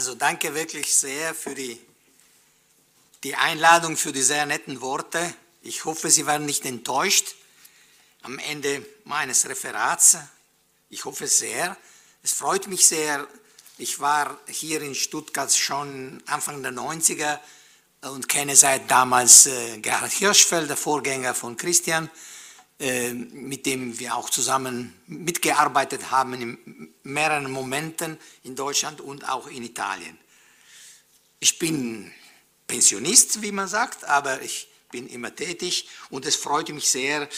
Also danke wirklich sehr für die, die Einladung, für die sehr netten Worte. Ich hoffe, Sie waren nicht enttäuscht am Ende meines Referats. Ich hoffe sehr. Es freut mich sehr. Ich war hier in Stuttgart schon Anfang der 90er und kenne seit damals äh, Gerhard Hirschfeld, der Vorgänger von Christian, mit dem wir auch zusammen mitgearbeitet haben in mehreren Momenten in Deutschland und auch in Italien. Ich bin Pensionist, wie man sagt, aber ich bin immer tätig und es freut mich sehr,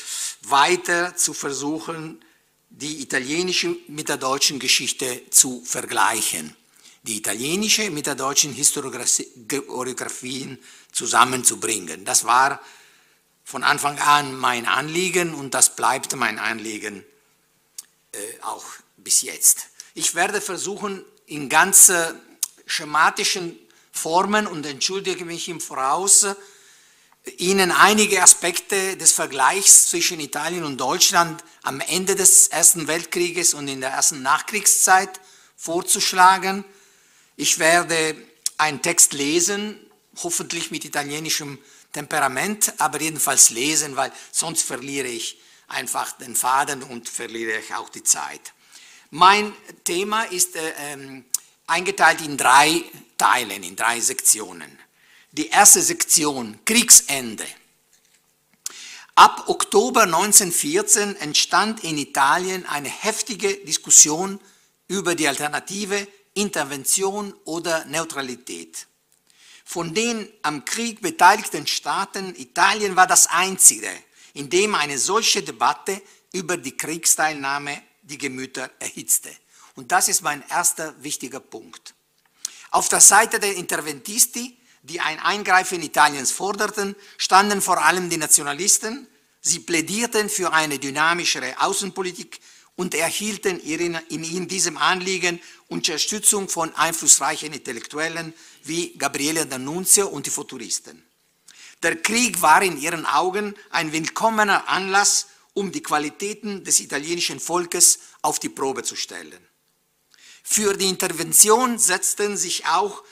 weiter zu versuchen, die italienische mit der deutschen Geschichte zu vergleichen, die italienische mit der deutschen Historiografien zusammenzubringen. Das war von Anfang an mein Anliegen und das bleibt mein Anliegen äh, auch bis jetzt. Ich werde versuchen, in ganz äh, schematischen Formen und entschuldige mich im Voraus, Ihnen einige Aspekte des Vergleichs zwischen Italien und Deutschland am Ende des Ersten Weltkrieges und in der ersten Nachkriegszeit vorzuschlagen. Ich werde einen Text lesen, hoffentlich mit italienischem Temperament, aber jedenfalls lesen, weil sonst verliere ich einfach den Faden und verliere ich auch die Zeit. Mein Thema ist äh, ähm, eingeteilt in drei Teilen, in drei Sektionen. Die erste Sektion, Kriegsende. Ab Oktober 1914 entstand in Italien eine heftige Diskussion über die Alternative Intervention oder Neutralität. Von den am Krieg beteiligten Staaten, Italien war das einzige, in dem eine solche Debatte über die Kriegsteilnahme die Gemüter erhitzte. Und das ist mein erster wichtiger Punkt. Auf der Seite der Interventisti, die ein Eingreifen Italiens forderten, standen vor allem die Nationalisten. Sie plädierten für eine dynamischere Außenpolitik und erhielten in diesem Anliegen Unterstützung von einflussreichen Intellektuellen wie Gabriele D'Annunzio und die Futuristen. Der Krieg war in ihren Augen ein willkommener Anlass, um die Qualitäten des italienischen Volkes auf die Probe zu stellen. Für die Intervention setzten sich auch,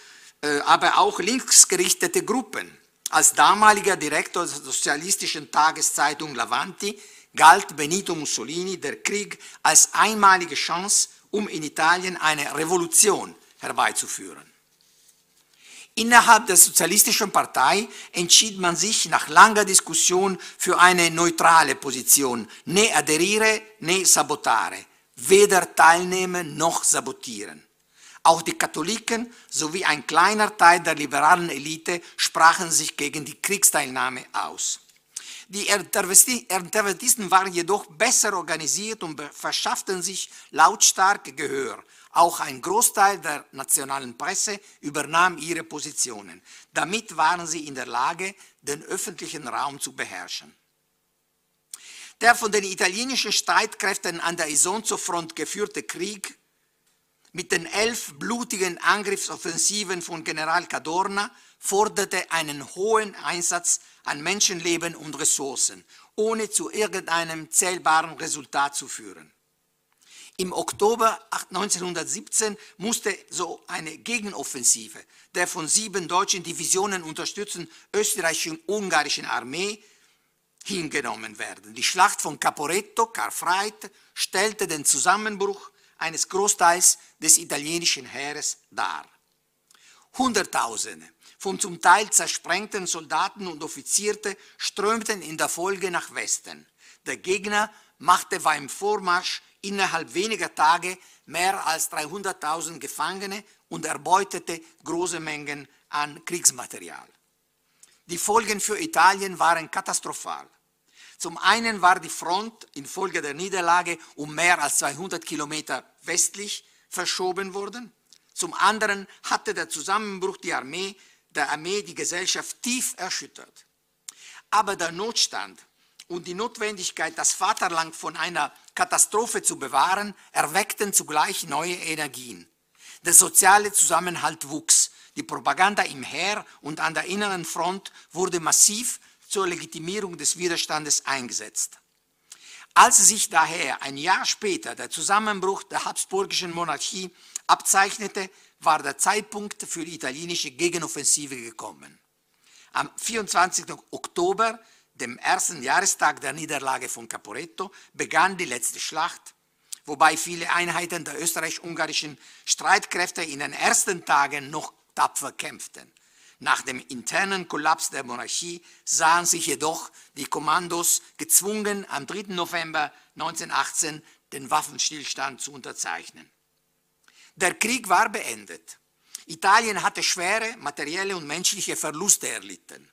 äh, aber auch linksgerichtete Gruppen. Als damaliger Direktor der sozialistischen Tageszeitung Lavanti galt Benito Mussolini der Krieg als einmalige Chance, um in Italien eine Revolution herbeizuführen. Innerhalb der Sozialistischen Partei entschied man sich nach langer Diskussion für eine neutrale Position, ne aderiere, ne sabotare, weder teilnehmen noch sabotieren. Auch die Katholiken sowie ein kleiner Teil der liberalen Elite sprachen sich gegen die Kriegsteilnahme aus. Die Interventisten waren jedoch besser organisiert und verschafften sich lautstark Gehör. Auch ein Großteil der nationalen Presse übernahm ihre Positionen. Damit waren sie in der Lage, den öffentlichen Raum zu beherrschen. Der von den italienischen Streitkräften an der Isonzo-Front geführte Krieg mit den elf blutigen Angriffsoffensiven von General Cadorna forderte einen hohen Einsatz an Menschenleben und Ressourcen, ohne zu irgendeinem zählbaren Resultat zu führen. Im Oktober 1917 musste so eine Gegenoffensive der von sieben deutschen Divisionen unterstützten österreichischen ungarischen Armee hingenommen werden. Die Schlacht von Caporetto, Karfreitag, stellte den Zusammenbruch eines Großteils des italienischen Heeres dar. Hunderttausende von zum Teil zersprengten Soldaten und Offizierte strömten in der Folge nach Westen. Der Gegner machte beim Vormarsch innerhalb weniger Tage mehr als 300.000 Gefangene und erbeutete große Mengen an Kriegsmaterial. Die Folgen für Italien waren katastrophal. Zum einen war die Front infolge der Niederlage um mehr als 200 Kilometer westlich verschoben worden. Zum anderen hatte der Zusammenbruch die Armee der Armee die Gesellschaft tief erschüttert. Aber der Notstand und die Notwendigkeit, das Vaterland von einer Katastrophe zu bewahren, erweckten zugleich neue Energien. Der soziale Zusammenhalt wuchs. Die Propaganda im Heer und an der inneren Front wurde massiv zur Legitimierung des Widerstandes eingesetzt. Als sich daher ein Jahr später der Zusammenbruch der habsburgischen Monarchie abzeichnete, war der Zeitpunkt für die italienische Gegenoffensive gekommen. Am 24. Oktober, dem ersten Jahrestag der Niederlage von Caporetto, begann die letzte Schlacht, wobei viele Einheiten der österreich-ungarischen Streitkräfte in den ersten Tagen noch tapfer kämpften. Nach dem internen Kollaps der Monarchie sahen sich jedoch die Kommandos gezwungen, am 3. November 1918 den Waffenstillstand zu unterzeichnen. Der Krieg war beendet. Italien hatte schwere materielle und menschliche Verluste erlitten.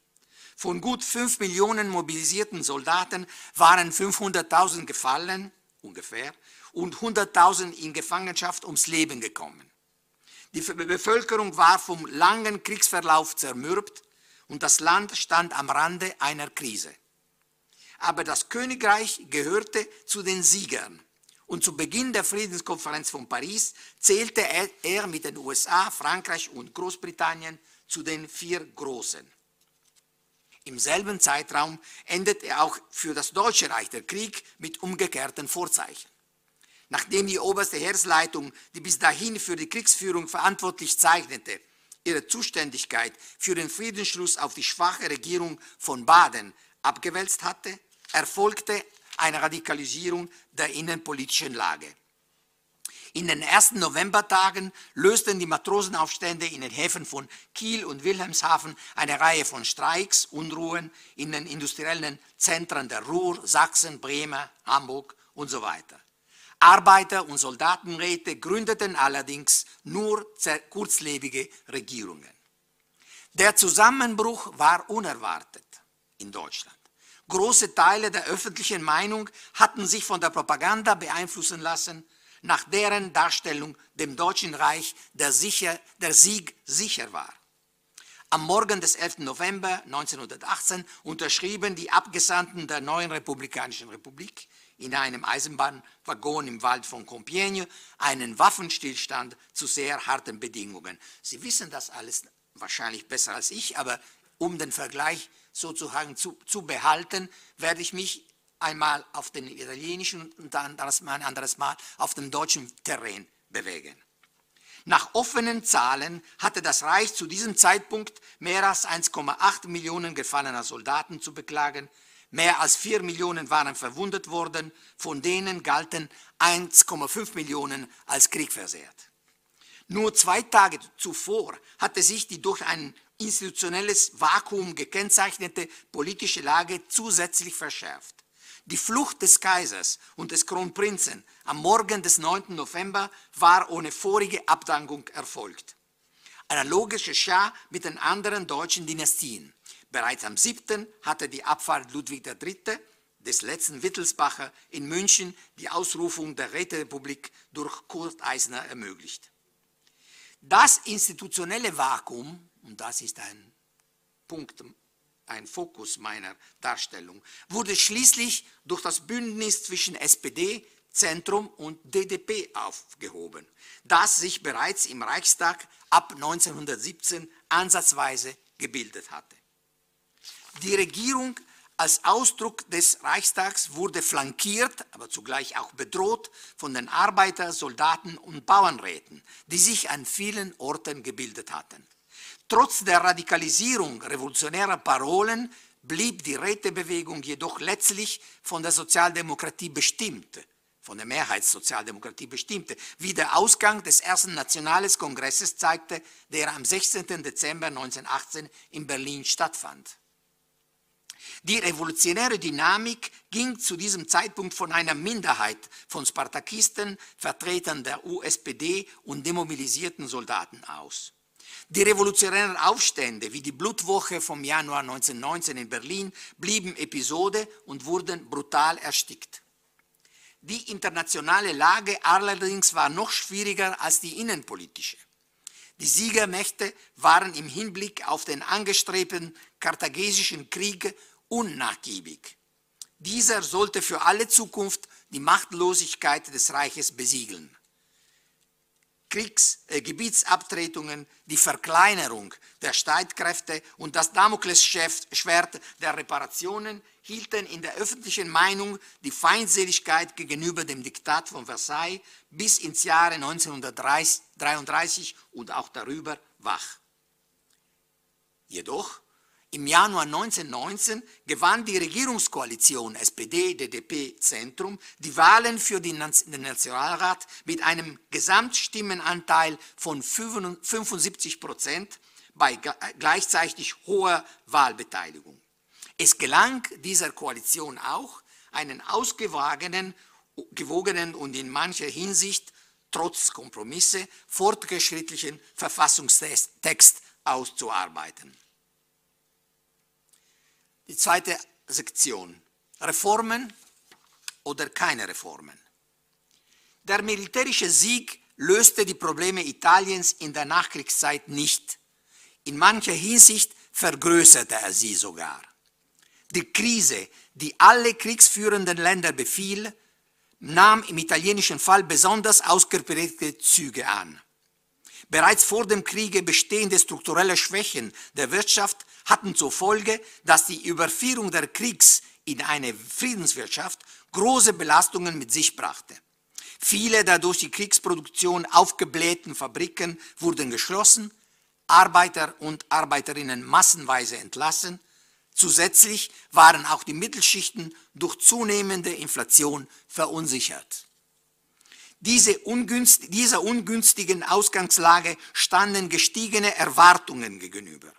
Von gut 5 Millionen mobilisierten Soldaten waren 500.000 gefallen, ungefähr, und 100.000 in Gefangenschaft ums Leben gekommen. Die Bevölkerung war vom langen Kriegsverlauf zermürbt und das Land stand am Rande einer Krise. Aber das Königreich gehörte zu den Siegern. Und zu Beginn der Friedenskonferenz von Paris zählte er mit den USA, Frankreich und Großbritannien zu den vier Großen. Im selben Zeitraum endete auch für das Deutsche Reich der Krieg mit umgekehrten Vorzeichen. Nachdem die oberste Heeresleitung, die bis dahin für die Kriegsführung verantwortlich zeichnete, ihre Zuständigkeit für den Friedensschluss auf die schwache Regierung von Baden abgewälzt hatte, erfolgte eine Radikalisierung der innenpolitischen Lage. In den ersten Novembertagen lösten die Matrosenaufstände in den Häfen von Kiel und Wilhelmshaven eine Reihe von Streiks, Unruhen in den industriellen Zentren der Ruhr, Sachsen, Bremen, Hamburg und so weiter. Arbeiter- und Soldatenräte gründeten allerdings nur kurzlebige Regierungen. Der Zusammenbruch war unerwartet in Deutschland. Große Teile der öffentlichen Meinung hatten sich von der Propaganda beeinflussen lassen, nach deren Darstellung dem Deutschen Reich der, sicher, der Sieg sicher war. Am Morgen des 11. November 1918 unterschrieben die Abgesandten der neuen Republikanischen Republik in einem Eisenbahnwaggon im Wald von Compiègne einen Waffenstillstand zu sehr harten Bedingungen. Sie wissen das alles wahrscheinlich besser als ich, aber um den Vergleich sozusagen zu, zu behalten, werde ich mich einmal auf den italienischen und dann ein anderes Mal auf dem deutschen Terrain bewegen. Nach offenen Zahlen hatte das Reich zu diesem Zeitpunkt mehr als 1,8 Millionen gefallener Soldaten zu beklagen, Mehr als vier Millionen waren verwundet worden, von denen galten 1,5 Millionen als kriegversehrt. Nur zwei Tage zuvor hatte sich die durch ein institutionelles Vakuum gekennzeichnete politische Lage zusätzlich verschärft. Die Flucht des Kaisers und des Kronprinzen am Morgen des 9. November war ohne vorige Abdankung erfolgt. Analoges geschah mit den anderen deutschen Dynastien. Bereits am 7. hatte die Abfahrt Ludwig III. des letzten Wittelsbacher in München die Ausrufung der Räterepublik durch Kurt Eisner ermöglicht. Das institutionelle Vakuum, und das ist ein Punkt, ein Fokus meiner Darstellung, wurde schließlich durch das Bündnis zwischen SPD, Zentrum und DDP aufgehoben, das sich bereits im Reichstag ab 1917 ansatzweise gebildet hatte. Die Regierung als Ausdruck des Reichstags wurde flankiert, aber zugleich auch bedroht von den Arbeiter-, Soldaten- und Bauernräten, die sich an vielen Orten gebildet hatten. Trotz der Radikalisierung revolutionärer Parolen blieb die Rätebewegung jedoch letztlich von der Sozialdemokratie bestimmt, von der Mehrheitssozialdemokratie bestimmte, wie der Ausgang des ersten Nationales Kongresses zeigte, der am 16. Dezember 1918 in Berlin stattfand. Die revolutionäre Dynamik ging zu diesem Zeitpunkt von einer Minderheit von Spartakisten, Vertretern der USPD und demobilisierten Soldaten aus. Die revolutionären Aufstände wie die Blutwoche vom Januar 1919 in Berlin blieben Episode und wurden brutal erstickt. Die internationale Lage allerdings war noch schwieriger als die innenpolitische. Die Siegermächte waren im Hinblick auf den angestrebten karthagesischen Krieg unnachgiebig. Dieser sollte für alle Zukunft die Machtlosigkeit des Reiches besiegeln. Kriegs-, äh, Gebietsabtretungen, die Verkleinerung der Streitkräfte und das Damoklesschwert der Reparationen hielten in der öffentlichen Meinung die Feindseligkeit gegenüber dem Diktat von Versailles bis ins Jahre 1933 und auch darüber wach. Jedoch im Januar 1919 gewann die Regierungskoalition SPD-DDP-Zentrum die Wahlen für den Nationalrat mit einem Gesamtstimmenanteil von 75 Prozent bei gleichzeitig hoher Wahlbeteiligung. Es gelang dieser Koalition auch, einen ausgewogenen gewogenen und in mancher Hinsicht trotz Kompromisse fortgeschrittlichen Verfassungstext auszuarbeiten. Die zweite Sektion. Reformen oder keine Reformen. Der militärische Sieg löste die Probleme Italiens in der Nachkriegszeit nicht. In mancher Hinsicht vergrößerte er sie sogar. Die Krise, die alle kriegsführenden Länder befiel, nahm im italienischen Fall besonders ausgeprägte Züge an. Bereits vor dem Kriege bestehende strukturelle Schwächen der Wirtschaft hatten zur Folge, dass die Überführung der Kriegs in eine Friedenswirtschaft große Belastungen mit sich brachte. Viele der durch die Kriegsproduktion aufgeblähten Fabriken wurden geschlossen, Arbeiter und Arbeiterinnen massenweise entlassen, zusätzlich waren auch die Mittelschichten durch zunehmende Inflation verunsichert. Diese ungünst, dieser ungünstigen Ausgangslage standen gestiegene Erwartungen gegenüber.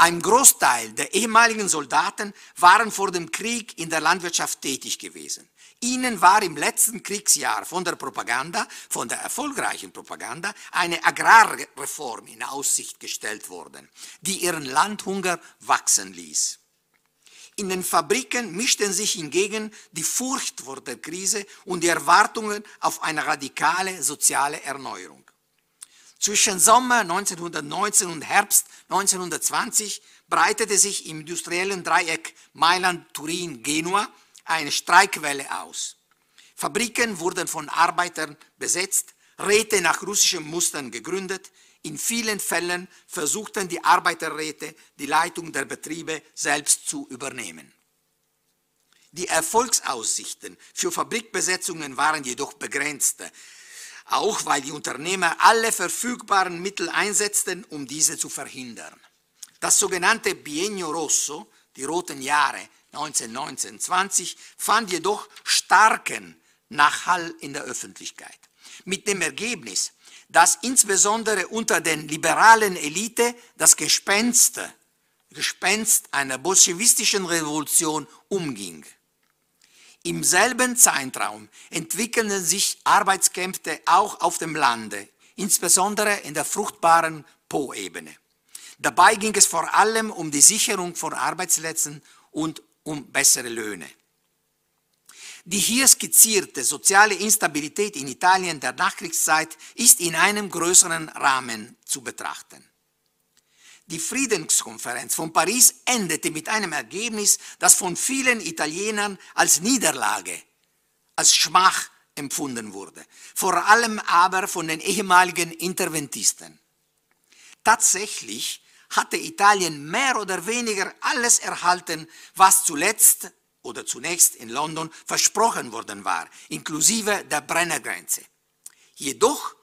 Ein Großteil der ehemaligen Soldaten waren vor dem Krieg in der Landwirtschaft tätig gewesen. Ihnen war im letzten Kriegsjahr von der Propaganda, von der erfolgreichen Propaganda, eine Agrarreform in Aussicht gestellt worden, die ihren Landhunger wachsen ließ. In den Fabriken mischten sich hingegen die Furcht vor der Krise und die Erwartungen auf eine radikale soziale Erneuerung. Zwischen Sommer 1919 und Herbst 1920 breitete sich im industriellen Dreieck Mailand, Turin, Genua eine Streikwelle aus. Fabriken wurden von Arbeitern besetzt, Räte nach russischen Mustern gegründet, in vielen Fällen versuchten die Arbeiterräte, die Leitung der Betriebe selbst zu übernehmen. Die Erfolgsaussichten für Fabrikbesetzungen waren jedoch begrenzt, auch weil die Unternehmer alle verfügbaren Mittel einsetzten, um diese zu verhindern. Das sogenannte Biennio Rosso, die roten Jahre 1919-20, fand jedoch starken Nachhall in der Öffentlichkeit. Mit dem Ergebnis, dass insbesondere unter den liberalen Elite das Gespenst, Gespenst einer bolschewistischen Revolution umging. Im selben Zeitraum entwickelten sich Arbeitskämpfe auch auf dem Lande, insbesondere in der fruchtbaren Po-Ebene. Dabei ging es vor allem um die Sicherung von Arbeitsplätzen und um bessere Löhne. Die hier skizzierte soziale Instabilität in Italien der Nachkriegszeit ist in einem größeren Rahmen zu betrachten. Die Friedenskonferenz von Paris endete mit einem Ergebnis, das von vielen Italienern als Niederlage, als Schmach empfunden wurde, vor allem aber von den ehemaligen Interventisten. Tatsächlich hatte Italien mehr oder weniger alles erhalten, was zuletzt oder zunächst in London versprochen worden war, inklusive der Brennergrenze. Jedoch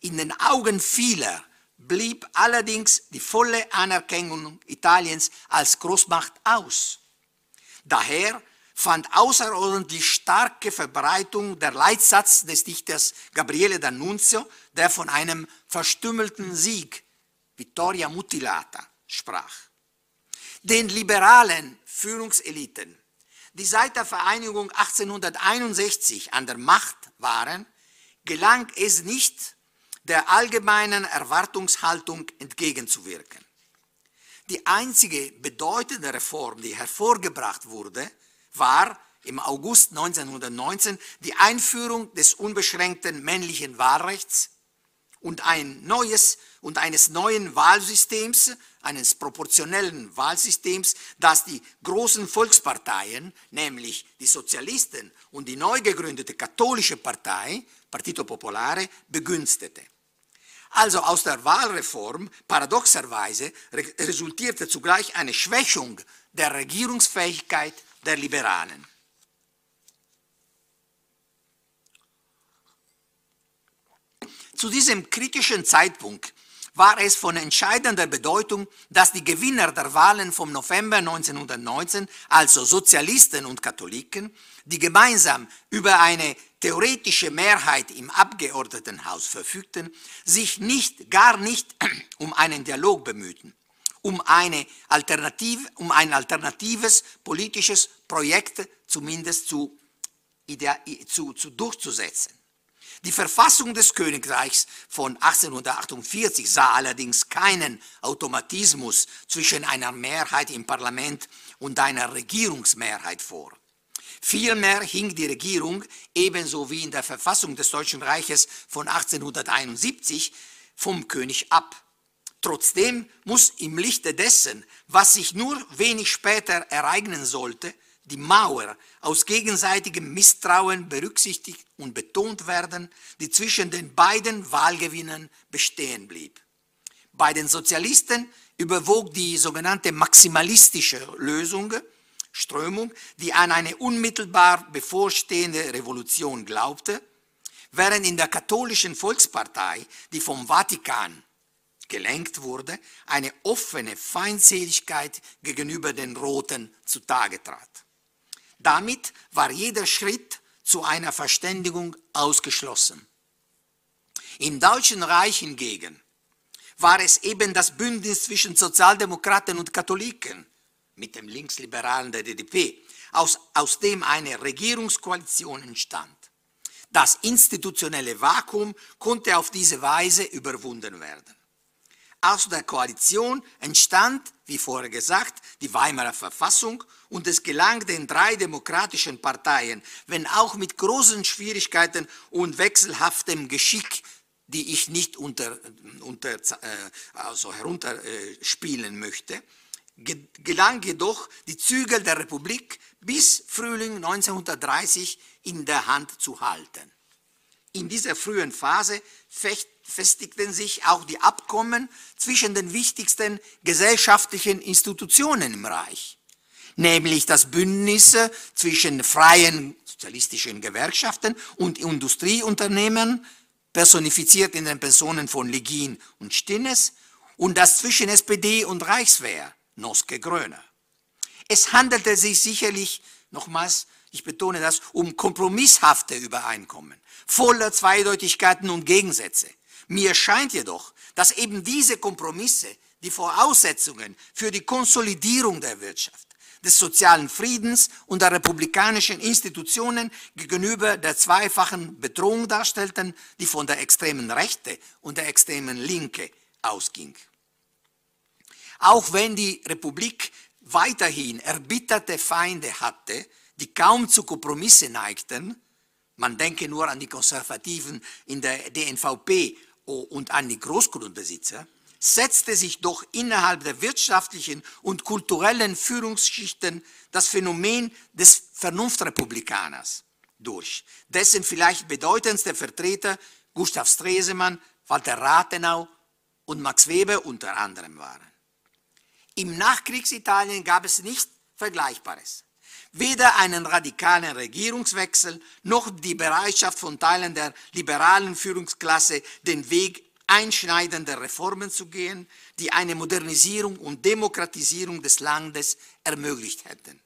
in den Augen vieler blieb allerdings die volle Anerkennung Italiens als Großmacht aus. Daher fand außerordentlich starke Verbreitung der Leitsatz des Dichters Gabriele D'Annunzio, der von einem verstümmelten Sieg, Vittoria mutilata, sprach. Den liberalen Führungseliten die seit der Vereinigung 1861 an der Macht waren, gelang es nicht, der allgemeinen Erwartungshaltung entgegenzuwirken. Die einzige bedeutende Reform, die hervorgebracht wurde, war im August 1919 die Einführung des unbeschränkten männlichen Wahlrechts und ein neues und eines neuen Wahlsystems, eines proportionellen Wahlsystems, das die großen Volksparteien, nämlich die Sozialisten und die neu gegründete katholische Partei, Partito Popolare, begünstigte. Also aus der Wahlreform, paradoxerweise, resultierte zugleich eine Schwächung der Regierungsfähigkeit der Liberalen. Zu diesem kritischen Zeitpunkt war es von entscheidender Bedeutung, dass die Gewinner der Wahlen vom November 1919, also Sozialisten und Katholiken, die gemeinsam über eine theoretische Mehrheit im Abgeordnetenhaus verfügten, sich nicht, gar nicht um einen Dialog bemühten, um, eine Alternative, um ein alternatives politisches Projekt zumindest zu, zu, zu durchzusetzen. Die Verfassung des Königreichs von 1848 sah allerdings keinen Automatismus zwischen einer Mehrheit im Parlament und einer Regierungsmehrheit vor. Vielmehr hing die Regierung, ebenso wie in der Verfassung des Deutschen Reiches von 1871, vom König ab. Trotzdem muss im Lichte dessen, was sich nur wenig später ereignen sollte, die Mauer aus gegenseitigem Misstrauen berücksichtigt und betont werden, die zwischen den beiden Wahlgewinnern bestehen blieb. Bei den Sozialisten überwog die sogenannte maximalistische Lösung, Strömung, die an eine unmittelbar bevorstehende Revolution glaubte, während in der katholischen Volkspartei, die vom Vatikan gelenkt wurde, eine offene Feindseligkeit gegenüber den Roten zutage trat. Damit war jeder Schritt zu einer Verständigung ausgeschlossen. Im Deutschen Reich hingegen war es eben das Bündnis zwischen Sozialdemokraten und Katholiken mit dem Linksliberalen der DDP, aus, aus dem eine Regierungskoalition entstand. Das institutionelle Vakuum konnte auf diese Weise überwunden werden. Aus der Koalition entstand, wie vorher gesagt, die Weimarer Verfassung und es gelang den drei demokratischen Parteien, wenn auch mit großen Schwierigkeiten und wechselhaftem Geschick, die ich nicht unter, unter, äh, also herunterspielen möchte, gelang jedoch die Zügel der Republik bis Frühling 1930 in der Hand zu halten. In dieser frühen Phase festigten sich auch die Abkommen zwischen den wichtigsten gesellschaftlichen Institutionen im Reich, nämlich das Bündnis zwischen freien sozialistischen Gewerkschaften und Industrieunternehmen, personifiziert in den Personen von Legin und Stinnes, und das zwischen SPD und Reichswehr, Noske Gröner. Es handelte sich sicherlich, nochmals, ich betone das, um kompromisshafte Übereinkommen, voller Zweideutigkeiten und Gegensätze. Mir scheint jedoch, dass eben diese Kompromisse die Voraussetzungen für die Konsolidierung der Wirtschaft, des sozialen Friedens und der republikanischen Institutionen gegenüber der zweifachen Bedrohung darstellten, die von der extremen Rechte und der extremen Linke ausging. Auch wenn die Republik weiterhin erbitterte Feinde hatte, die kaum zu Kompromisse neigten, man denke nur an die Konservativen in der DNVP und an die Großgrundbesitzer, setzte sich doch innerhalb der wirtschaftlichen und kulturellen Führungsschichten das Phänomen des Vernunftrepublikaners durch, dessen vielleicht bedeutendste Vertreter Gustav Stresemann, Walter Rathenau und Max Weber unter anderem waren. Im Nachkriegsitalien gab es nichts Vergleichbares. Weder einen radikalen Regierungswechsel noch die Bereitschaft von Teilen der liberalen Führungsklasse, den Weg einschneidender Reformen zu gehen, die eine Modernisierung und Demokratisierung des Landes ermöglicht hätten.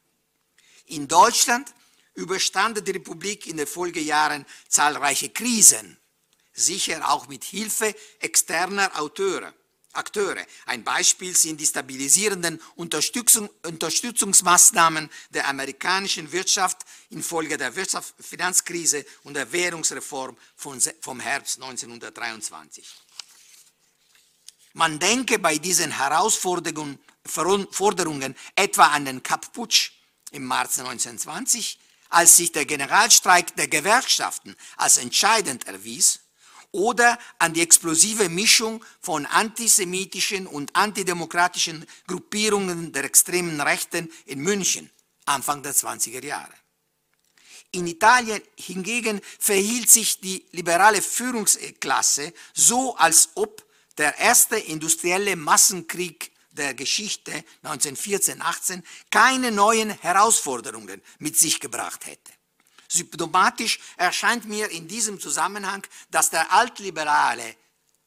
In Deutschland überstand die Republik in den Folgejahren zahlreiche Krisen, sicher auch mit Hilfe externer Auteure. Akteure. Ein Beispiel sind die stabilisierenden Unterstützung, Unterstützungsmaßnahmen der amerikanischen Wirtschaft infolge der Wirtschaftsfinanzkrise und der Währungsreform von, vom Herbst 1923. Man denke bei diesen Herausforderungen etwa an den Kapp-Putsch im März 1920, als sich der Generalstreik der Gewerkschaften als entscheidend erwies oder an die explosive Mischung von antisemitischen und antidemokratischen Gruppierungen der extremen Rechten in München Anfang der 20er Jahre. In Italien hingegen verhielt sich die liberale Führungsklasse so, als ob der erste industrielle Massenkrieg der Geschichte 1914-18 keine neuen Herausforderungen mit sich gebracht hätte. Symptomatisch erscheint mir in diesem Zusammenhang, dass der altliberale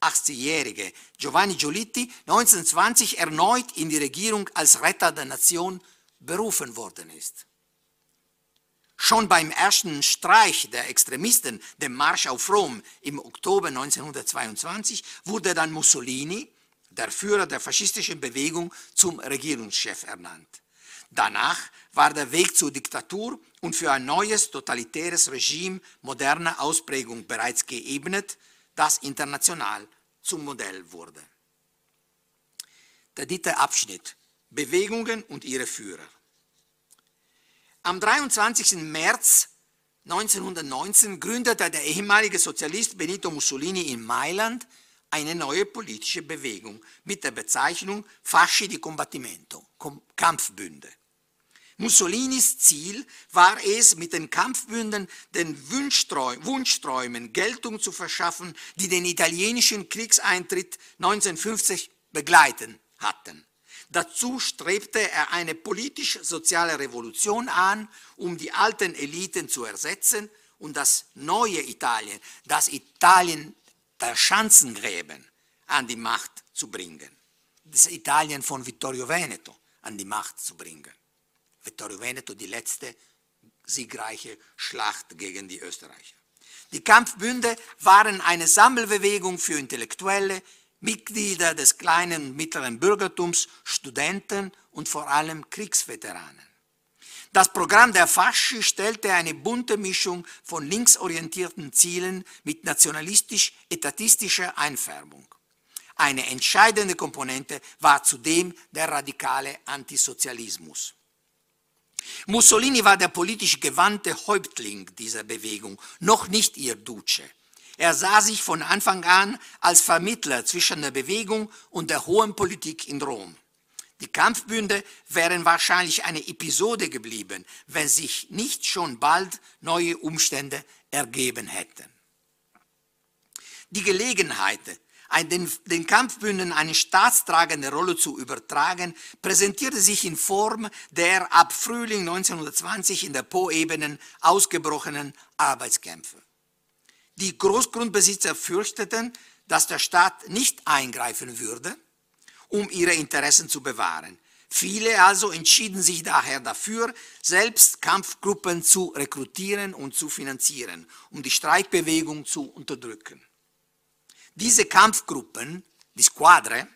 80-jährige Giovanni Giolitti 1920 erneut in die Regierung als Retter der Nation berufen worden ist. Schon beim ersten Streich der Extremisten, dem Marsch auf Rom im Oktober 1922, wurde dann Mussolini, der Führer der faschistischen Bewegung, zum Regierungschef ernannt. Danach war der Weg zur Diktatur und für ein neues totalitäres Regime moderner Ausprägung bereits geebnet, das international zum Modell wurde. Der dritte Abschnitt. Bewegungen und ihre Führer. Am 23. März 1919 gründete der ehemalige Sozialist Benito Mussolini in Mailand eine neue politische Bewegung mit der Bezeichnung Fasci di Combattimento, Kampfbünde. Mussolinis Ziel war es, mit den Kampfbünden den Wunschträumen Geltung zu verschaffen, die den italienischen Kriegseintritt 1950 begleiten hatten. Dazu strebte er eine politisch-soziale Revolution an, um die alten Eliten zu ersetzen und das neue Italien, das Italien der Schanzengräben, an die Macht zu bringen. Das Italien von Vittorio Veneto an die Macht zu bringen. Vittorio Veneto die letzte siegreiche Schlacht gegen die Österreicher. Die Kampfbünde waren eine Sammelbewegung für Intellektuelle, Mitglieder des kleinen und mittleren Bürgertums, Studenten und vor allem Kriegsveteranen. Das Programm der Fasci stellte eine bunte Mischung von linksorientierten Zielen mit nationalistisch-etatistischer Einfärbung. Eine entscheidende Komponente war zudem der radikale Antisozialismus. Mussolini war der politisch gewandte Häuptling dieser Bewegung, noch nicht ihr Duce. Er sah sich von Anfang an als Vermittler zwischen der Bewegung und der hohen Politik in Rom. Die Kampfbünde wären wahrscheinlich eine Episode geblieben, wenn sich nicht schon bald neue Umstände ergeben hätten. Die Gelegenheit, den, den Kampfbünden eine staatstragende Rolle zu übertragen, präsentierte sich in Form der ab Frühling 1920 in der Po-Ebenen ausgebrochenen Arbeitskämpfe. Die Großgrundbesitzer fürchteten, dass der Staat nicht eingreifen würde, um ihre Interessen zu bewahren. Viele also entschieden sich daher dafür, selbst Kampfgruppen zu rekrutieren und zu finanzieren, um die Streikbewegung zu unterdrücken. Diese Kampfgruppen, die Squadre,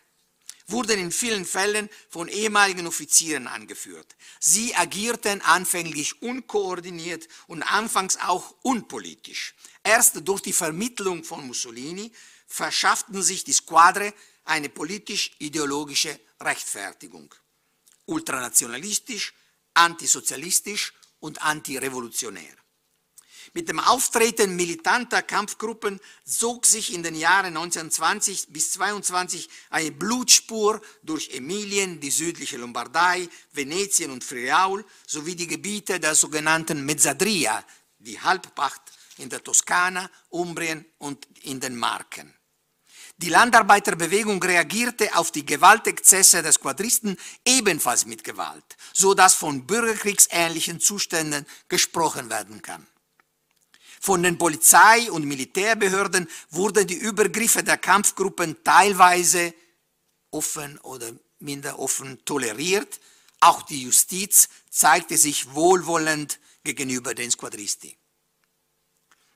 wurden in vielen Fällen von ehemaligen Offizieren angeführt. Sie agierten anfänglich unkoordiniert und anfangs auch unpolitisch. Erst durch die Vermittlung von Mussolini verschafften sich die Squadre eine politisch-ideologische Rechtfertigung. Ultranationalistisch, antisozialistisch und antirevolutionär. Mit dem Auftreten militanter Kampfgruppen zog sich in den Jahren 1920 bis 22 eine Blutspur durch Emilien, die südliche Lombardei, Venetien und Friaul sowie die Gebiete der sogenannten Mezzadria, die Halbpacht in der Toskana, Umbrien und in den Marken. Die Landarbeiterbewegung reagierte auf die Gewaltexzesse der Squadristen ebenfalls mit Gewalt, so dass von bürgerkriegsähnlichen Zuständen gesprochen werden kann. Von den Polizei- und Militärbehörden wurden die Übergriffe der Kampfgruppen teilweise offen oder minder offen toleriert. Auch die Justiz zeigte sich wohlwollend gegenüber den Squadristi.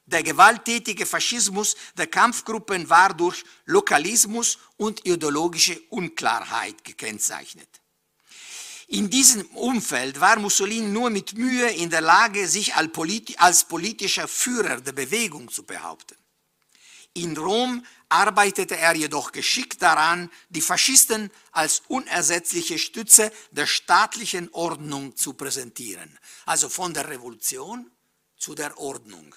Der gewalttätige Faschismus der Kampfgruppen war durch Lokalismus und ideologische Unklarheit gekennzeichnet. In diesem Umfeld war Mussolini nur mit Mühe in der Lage, sich als politischer Führer der Bewegung zu behaupten. In Rom arbeitete er jedoch geschickt daran, die Faschisten als unersetzliche Stütze der staatlichen Ordnung zu präsentieren, also von der Revolution zu der Ordnung.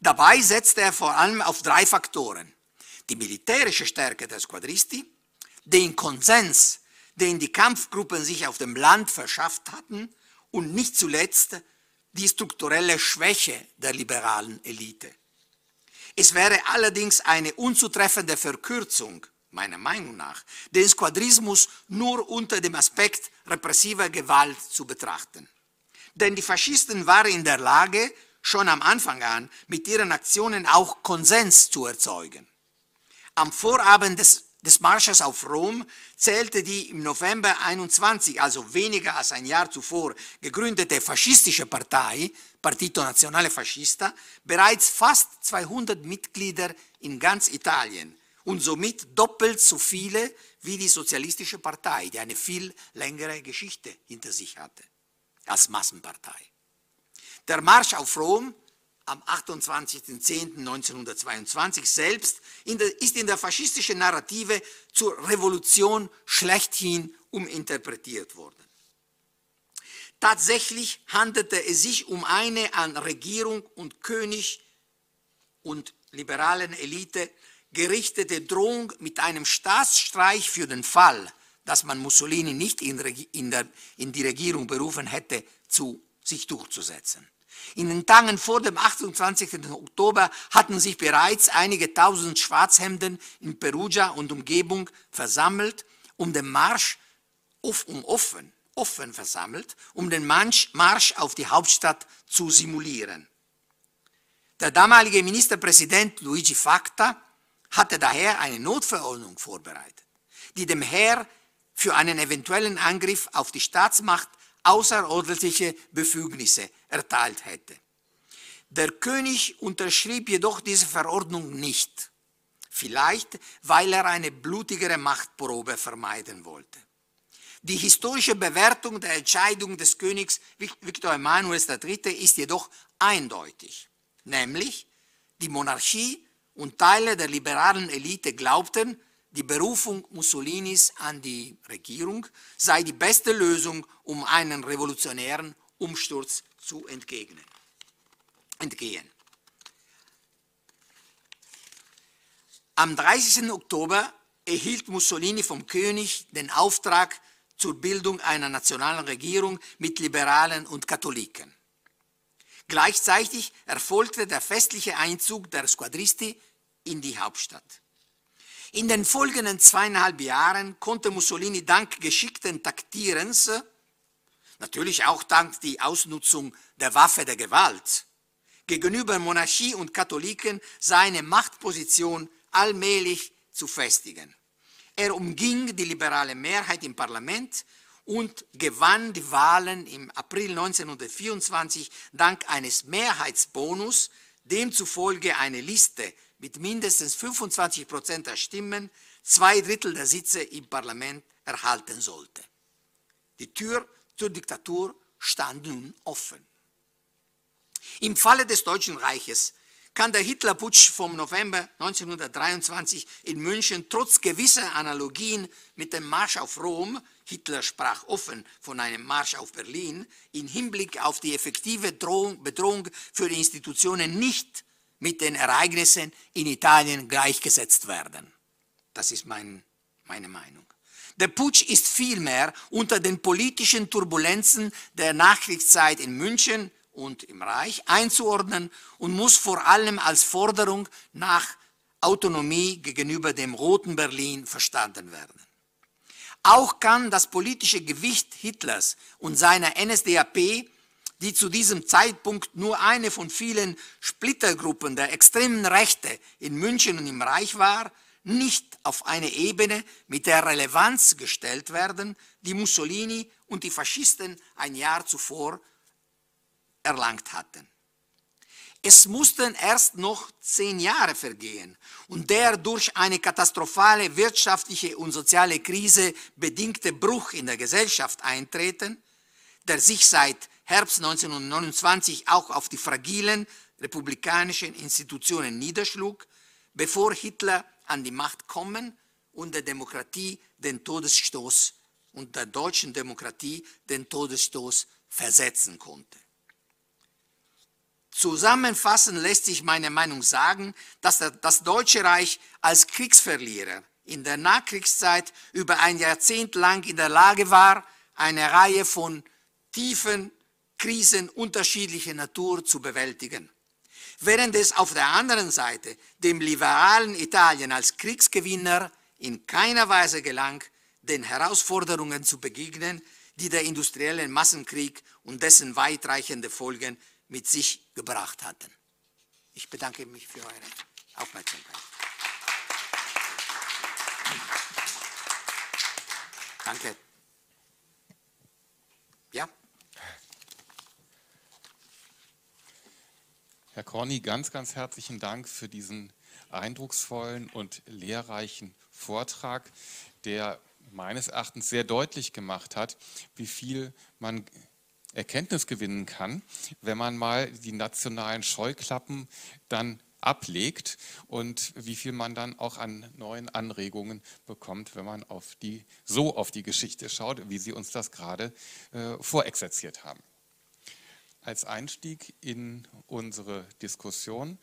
Dabei setzte er vor allem auf drei Faktoren. Die militärische Stärke der Squadristi, den Konsens den die Kampfgruppen sich auf dem Land verschafft hatten und nicht zuletzt die strukturelle Schwäche der liberalen Elite. Es wäre allerdings eine unzutreffende Verkürzung, meiner Meinung nach, den Squadrismus nur unter dem Aspekt repressiver Gewalt zu betrachten. Denn die Faschisten waren in der Lage, schon am Anfang an mit ihren Aktionen auch Konsens zu erzeugen. Am Vorabend des, des Marsches auf Rom zählte die im November 21, also weniger als ein Jahr zuvor, gegründete faschistische Partei, Partito Nazionale Fascista, bereits fast 200 Mitglieder in ganz Italien und somit doppelt so viele wie die Sozialistische Partei, die eine viel längere Geschichte hinter sich hatte als Massenpartei. Der Marsch auf Rom am 28.10.1922 selbst ist in der faschistischen Narrative zur Revolution schlechthin uminterpretiert worden. Tatsächlich handelte es sich um eine an Regierung und König und liberalen Elite gerichtete Drohung mit einem Staatsstreich für den Fall, dass man Mussolini nicht in, in, der, in die Regierung berufen hätte, zu sich durchzusetzen. In den Tagen vor dem 28. Oktober hatten sich bereits einige tausend Schwarzhemden in Perugia und Umgebung versammelt, um den Marsch um offen, offen versammelt, um den Marsch auf die Hauptstadt zu simulieren. Der damalige Ministerpräsident Luigi Facta hatte daher eine Notverordnung vorbereitet, die dem Heer für einen eventuellen Angriff auf die Staatsmacht außerordentliche Befugnisse erteilt hätte. Der König unterschrieb jedoch diese Verordnung nicht, vielleicht weil er eine blutigere Machtprobe vermeiden wollte. Die historische Bewertung der Entscheidung des Königs Viktor Emanuels III. ist jedoch eindeutig, nämlich die Monarchie und Teile der liberalen Elite glaubten, die Berufung Mussolinis an die Regierung sei die beste Lösung, um einen revolutionären Umsturz zu entgegnen, entgehen. Am 30. Oktober erhielt Mussolini vom König den Auftrag zur Bildung einer nationalen Regierung mit Liberalen und Katholiken. Gleichzeitig erfolgte der festliche Einzug der Squadristi in die Hauptstadt. In den folgenden zweieinhalb Jahren konnte Mussolini dank geschickten Taktierens, natürlich auch dank der Ausnutzung der Waffe der Gewalt, gegenüber Monarchie und Katholiken seine Machtposition allmählich zu festigen. Er umging die liberale Mehrheit im Parlament und gewann die Wahlen im April 1924 dank eines Mehrheitsbonus, demzufolge eine Liste mit mindestens 25 Prozent der Stimmen zwei Drittel der Sitze im Parlament erhalten sollte. Die Tür zur Diktatur stand nun offen. Im Falle des Deutschen Reiches kann der Hitlerputsch vom November 1923 in München trotz gewisser Analogien mit dem Marsch auf Rom, Hitler sprach offen von einem Marsch auf Berlin, in Hinblick auf die effektive Drohung, Bedrohung für die Institutionen nicht mit den Ereignissen in Italien gleichgesetzt werden. Das ist mein, meine Meinung. Der Putsch ist vielmehr unter den politischen Turbulenzen der Nachkriegszeit in München und im Reich einzuordnen und muss vor allem als Forderung nach Autonomie gegenüber dem roten Berlin verstanden werden. Auch kann das politische Gewicht Hitlers und seiner NSDAP die zu diesem Zeitpunkt nur eine von vielen Splittergruppen der extremen Rechte in München und im Reich war, nicht auf eine Ebene mit der Relevanz gestellt werden, die Mussolini und die Faschisten ein Jahr zuvor erlangt hatten. Es mussten erst noch zehn Jahre vergehen und der durch eine katastrophale wirtschaftliche und soziale Krise bedingte Bruch in der Gesellschaft eintreten, der sich seit Herbst 1929 auch auf die fragilen republikanischen Institutionen niederschlug, bevor Hitler an die Macht kommen und der Demokratie den Todesstoß und der deutschen Demokratie den Todesstoß versetzen konnte. Zusammenfassend lässt sich meine Meinung sagen, dass das Deutsche Reich als Kriegsverlierer in der Nachkriegszeit über ein Jahrzehnt lang in der Lage war, eine Reihe von tiefen Krisen unterschiedlicher Natur zu bewältigen. Während es auf der anderen Seite dem liberalen Italien als Kriegsgewinner in keiner Weise gelang, den Herausforderungen zu begegnen, die der industrielle Massenkrieg und dessen weitreichende Folgen mit sich gebracht hatten. Ich bedanke mich für eure Aufmerksamkeit. Danke. Herr Corny, ganz, ganz herzlichen Dank für diesen eindrucksvollen und lehrreichen Vortrag, der meines Erachtens sehr deutlich gemacht hat, wie viel man Erkenntnis gewinnen kann, wenn man mal die nationalen Scheuklappen dann ablegt und wie viel man dann auch an neuen Anregungen bekommt, wenn man auf die, so auf die Geschichte schaut, wie Sie uns das gerade äh, vorexerziert haben. Als Einstieg in unsere Diskussion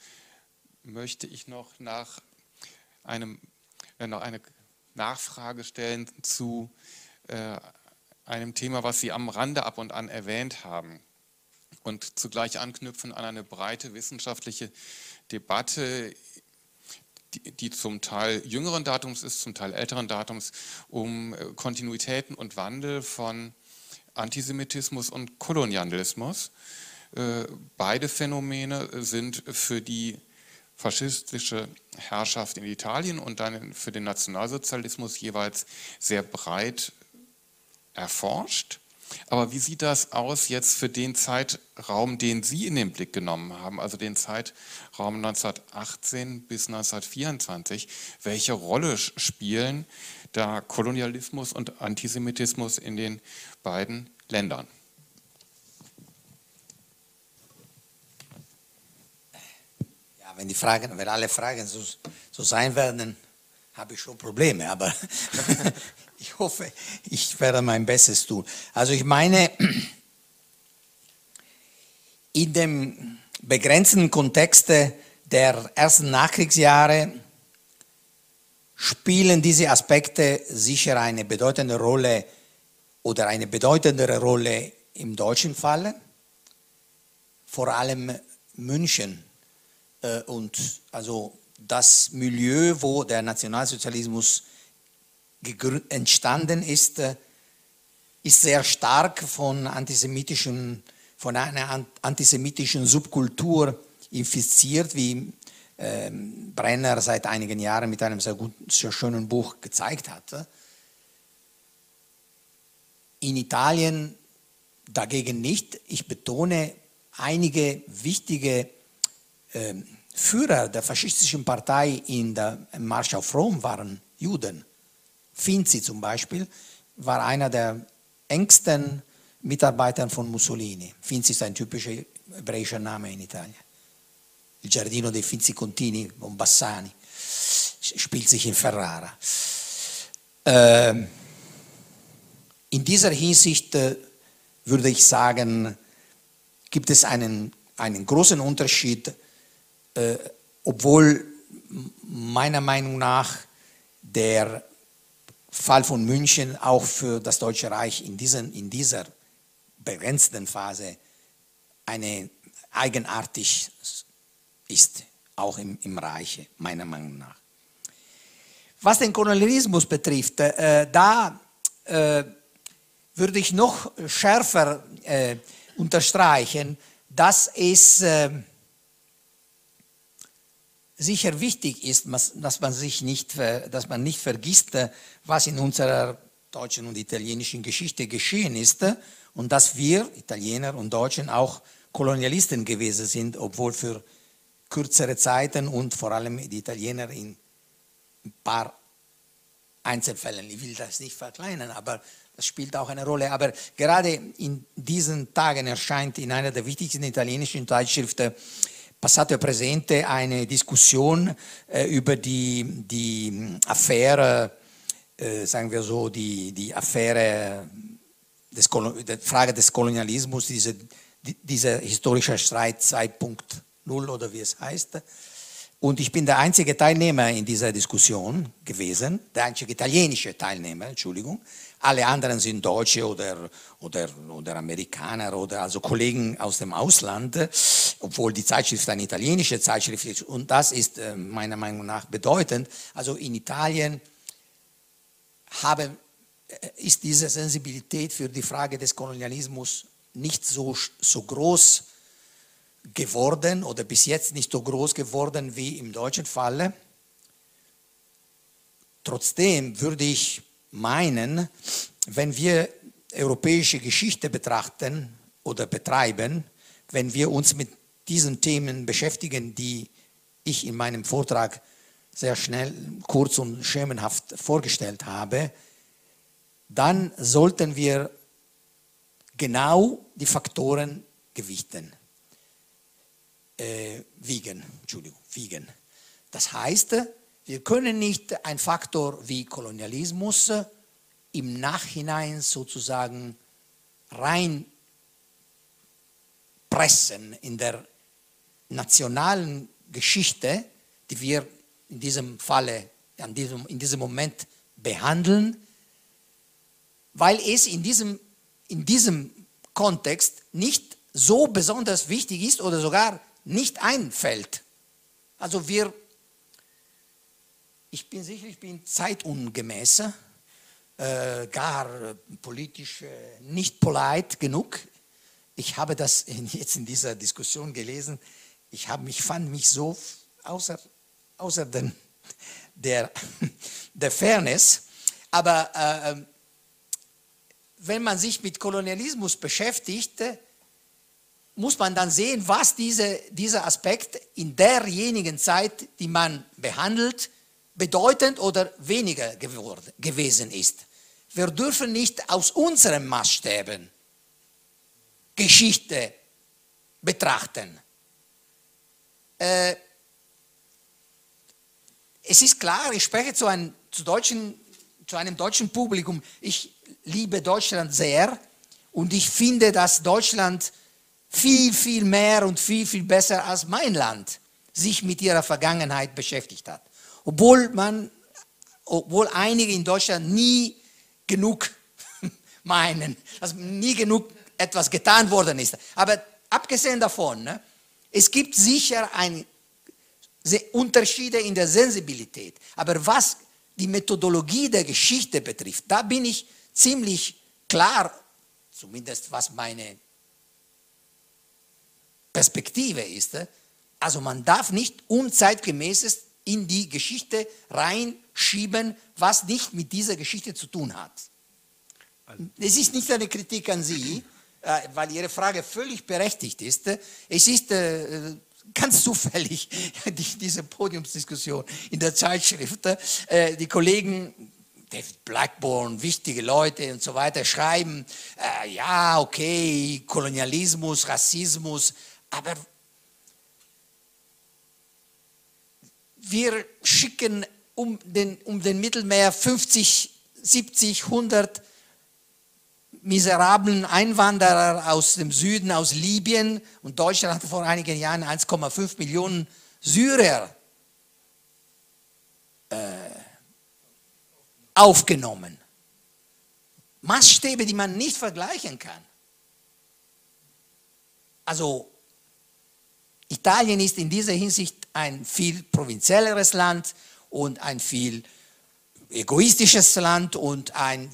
möchte ich noch nach einem, äh, noch eine Nachfrage stellen zu äh, einem Thema, was Sie am Rande ab und an erwähnt haben und zugleich anknüpfen an eine breite wissenschaftliche Debatte, die, die, zum Teil jüngeren Datums ist, zum Teil älteren Datums, um äh, Kontinuitäten und Wandel von Antisemitismus und Kolonialismus. Äh, beide Phänomene sind für die faschistische Herrschaft in Italien und dann für den Nationalsozialismus jeweils sehr breit erforscht. Aber wie sieht das aus jetzt für den Zeitraum, den Sie in den Blick genommen haben, also den Zeitraum 1918 bis 1924? Welche Rolle spielen da Kolonialismus und Antisemitismus in den beiden Ländern? Ja, wenn die Fragen, wenn alle Fragen so, so sein werden, habe ich schon Probleme, aber ich hoffe, ich werde mein Bestes tun. Also ich meine, in dem begrenzten Kontext der ersten Nachkriegsjahre spielen diese Aspekte sicher eine bedeutende Rolle oder eine bedeutendere Rolle im deutschen Falle, vor allem München äh, und also das Milieu, wo der Nationalsozialismus entstanden ist, äh, ist sehr stark von antisemitischen, von einer antisemitischen Subkultur infiziert, wie ähm, Brenner seit einigen Jahren mit einem sehr, guten, sehr schönen Buch gezeigt hat. In Italien dagegen nicht. Ich betone, einige wichtige ähm, Führer der faschistischen Partei in der Marsch auf Rom waren Juden. Finzi zum Beispiel war einer der engsten Mitarbeiter von Mussolini. Finzi ist ein typischer hebräischer Name in Italien. Il Giardino dei Finzi Contini von Bassani spielt sich in Ferrara. Ähm, in dieser Hinsicht äh, würde ich sagen, gibt es einen, einen großen Unterschied, äh, obwohl meiner Meinung nach der Fall von München auch für das Deutsche Reich in, diesen, in dieser begrenzten Phase eine eigenartig ist, auch im, im Reiche, meiner Meinung nach. Was den Kolonialismus betrifft, äh, da äh, würde ich noch schärfer äh, unterstreichen, dass es äh, sicher wichtig ist, dass man sich nicht, dass man nicht vergisst, was in unserer deutschen und italienischen Geschichte geschehen ist und dass wir, Italiener und Deutschen, auch Kolonialisten gewesen sind, obwohl für kürzere Zeiten und vor allem die Italiener in ein paar Einzelfällen. Ich will das nicht verkleinern, aber das spielt auch eine Rolle. Aber gerade in diesen Tagen erscheint in einer der wichtigsten italienischen Zeitschriften Passato e Presente eine Diskussion äh, über die, die Affäre, äh, sagen wir so, die, die Affäre, des, der Frage des Kolonialismus, diese, die, dieser historische Streit 2.0 oder wie es heißt. Und ich bin der einzige Teilnehmer in dieser Diskussion gewesen, der einzige italienische Teilnehmer, Entschuldigung. Alle anderen sind Deutsche oder, oder, oder Amerikaner oder also Kollegen aus dem Ausland, obwohl die Zeitschrift eine italienische Zeitschrift ist. Und das ist äh, meiner Meinung nach bedeutend. Also in Italien haben, äh, ist diese Sensibilität für die Frage des Kolonialismus nicht so, so groß geworden oder bis jetzt nicht so groß geworden wie im deutschen Falle. Trotzdem würde ich meinen, wenn wir europäische Geschichte betrachten oder betreiben, wenn wir uns mit diesen Themen beschäftigen, die ich in meinem Vortrag sehr schnell, kurz und schemenhaft vorgestellt habe, dann sollten wir genau die Faktoren gewichten, äh, wiegen, Entschuldigung, wiegen. Das heißt, wir können nicht einen Faktor wie Kolonialismus im Nachhinein sozusagen rein pressen in der nationalen Geschichte, die wir in diesem Falle, in diesem, in diesem Moment behandeln, weil es in diesem, in diesem Kontext nicht so besonders wichtig ist oder sogar nicht einfällt. Also wir ich bin sicher, ich bin zeitungemäß, äh, gar politisch äh, nicht polite genug. Ich habe das in, jetzt in dieser Diskussion gelesen. Ich habe mich, fand mich so außer, außer den, der, der Fairness. Aber äh, ähm, wenn man sich mit Kolonialismus beschäftigt, muss man dann sehen, was diese, dieser Aspekt in derjenigen Zeit, die man behandelt, bedeutend oder weniger geworden, gewesen ist. Wir dürfen nicht aus unseren Maßstäben Geschichte betrachten. Äh, es ist klar, ich spreche zu einem, zu, deutschen, zu einem deutschen Publikum. Ich liebe Deutschland sehr und ich finde, dass Deutschland viel, viel mehr und viel, viel besser als mein Land sich mit ihrer Vergangenheit beschäftigt hat obwohl man, obwohl einige in Deutschland nie genug meinen, dass nie genug etwas getan worden ist. Aber abgesehen davon, ne, es gibt sicher ein, Unterschiede in der Sensibilität. Aber was die Methodologie der Geschichte betrifft, da bin ich ziemlich klar, zumindest was meine Perspektive ist. Ne. Also man darf nicht unzeitgemäßes in die Geschichte reinschieben, was nicht mit dieser Geschichte zu tun hat. Es ist nicht eine Kritik an Sie, äh, weil Ihre Frage völlig berechtigt ist. Es ist äh, ganz zufällig diese Podiumsdiskussion in der Zeitschrift. Äh, die Kollegen David Blackburn, wichtige Leute und so weiter schreiben, ja, okay, Kolonialismus, Rassismus, aber wir schicken um den, um den Mittelmeer 50, 70, 100 miserablen Einwanderer aus dem Süden, aus Libyen. Und Deutschland hatte vor einigen Jahren 1,5 Millionen Syrer äh, aufgenommen. Maßstäbe, die man nicht vergleichen kann. Also Italien ist in dieser Hinsicht ein viel provinzielleres Land und ein viel egoistisches Land und ein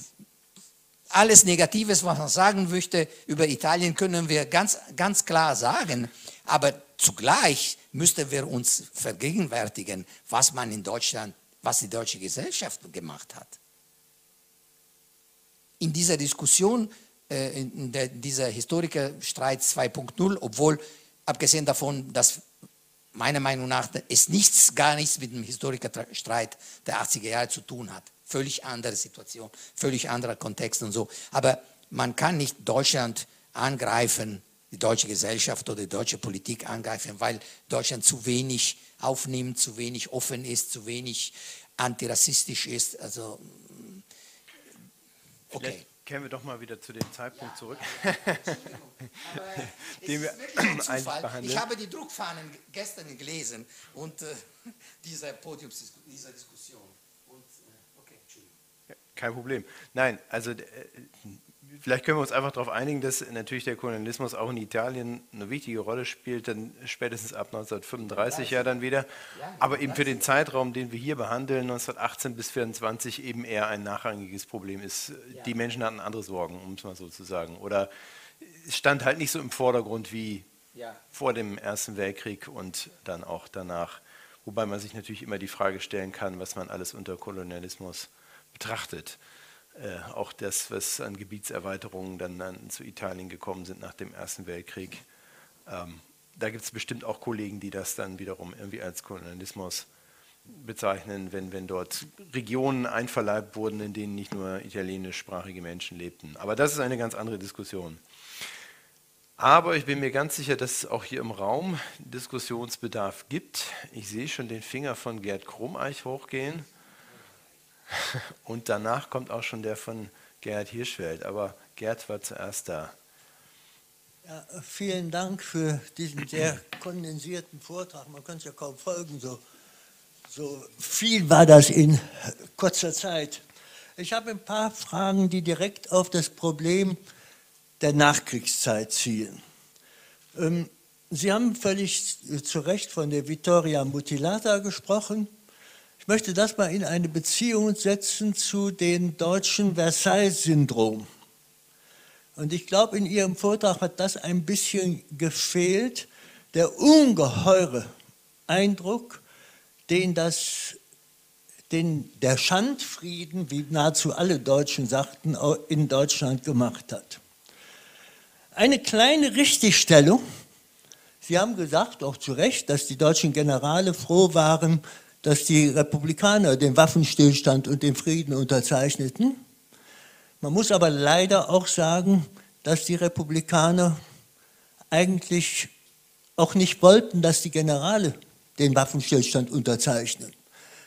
alles Negatives, was man sagen möchte über Italien, können wir ganz, ganz klar sagen. Aber zugleich müssten wir uns vergegenwärtigen, was man in Deutschland, was die deutsche Gesellschaft gemacht hat. In dieser Diskussion, äh, in dieser Historikerstreit 2.0, obwohl abgesehen davon, dass meiner Meinung nach es nichts, gar nichts mit dem Historikerstreit der 80er Jahre zu tun hat. Völlig andere Situation, völlig anderer Kontext und so. Aber man kann nicht Deutschland angreifen, die deutsche Gesellschaft oder die deutsche Politik angreifen, weil Deutschland zu wenig aufnimmt, zu wenig offen ist, zu wenig antirassistisch ist. Also, okay. Vielleicht, Kehren wir doch mal wieder zu dem Zeitpunkt ja, zurück, den wir eigentlich behandeln. Ich habe die Druckfahnen gestern gelesen und äh, diese Podiums, dieser Diskussion. Und, äh, okay, Kein Problem. Nein, also äh, vielleicht können wir uns einfach darauf einigen, dass natürlich der Kolonialismus auch in Italien eine wichtige Rolle spielt, dann spätestens ab 1935 ja dann wieder, aber eben für den Zeitraum, den wir hier behandeln, 1918 bis 1924 eben eher ein nachrangiges Problem ist. Die Menschen hatten andere Sorgen, um es mal so zu sagen, oder es stand halt nicht so im Vordergrund wie vor dem Ersten Weltkrieg und dann auch danach, wobei man sich natürlich immer die Frage stellen kann, was man alles unter Kolonialismus betrachtet. Äh, auch das, was an Gebietserweiterungen dann, dann, zu Italien gekommen sind nach dem Ersten Weltkrieg. Ähm, da gibt es bestimmt auch Kollegen, die das dann wiederum irgendwie als Kolonialismus bezeichnen, wenn, wenn dort Regionen einverleibt wurden, in denen nicht nur italienischsprachige Menschen lebten. Aber das ist eine ganz andere Diskussion. Aber ich bin mir ganz sicher, dass es auch hier im Raum Diskussionsbedarf gibt. Ich sehe schon den Finger von Gerd Krummeich hochgehen. Und danach kommt auch schon der von Gerhard Hirschfeld. Aber Gerd war zuerst da. Ja, vielen Dank für diesen sehr kondensierten Vortrag. Man kann es ja kaum folgen, so, so viel war das in kurzer Zeit. Ich habe ein paar Fragen, die direkt auf das Problem der Nachkriegszeit zielen. Ähm, Sie haben völlig zu Recht von der Vittoria Mutilata gesprochen. Ich möchte das mal in eine Beziehung setzen zu dem deutschen Versailles-Syndrom. Und ich glaube, in Ihrem Vortrag hat das ein bisschen gefehlt, der ungeheure Eindruck, den, das, den der Schandfrieden, wie nahezu alle Deutschen sagten, in Deutschland gemacht hat. Eine kleine Richtigstellung. Sie haben gesagt, auch zu Recht, dass die deutschen Generale froh waren, dass die Republikaner den Waffenstillstand und den Frieden unterzeichneten. Man muss aber leider auch sagen, dass die Republikaner eigentlich auch nicht wollten, dass die Generale den Waffenstillstand unterzeichnen.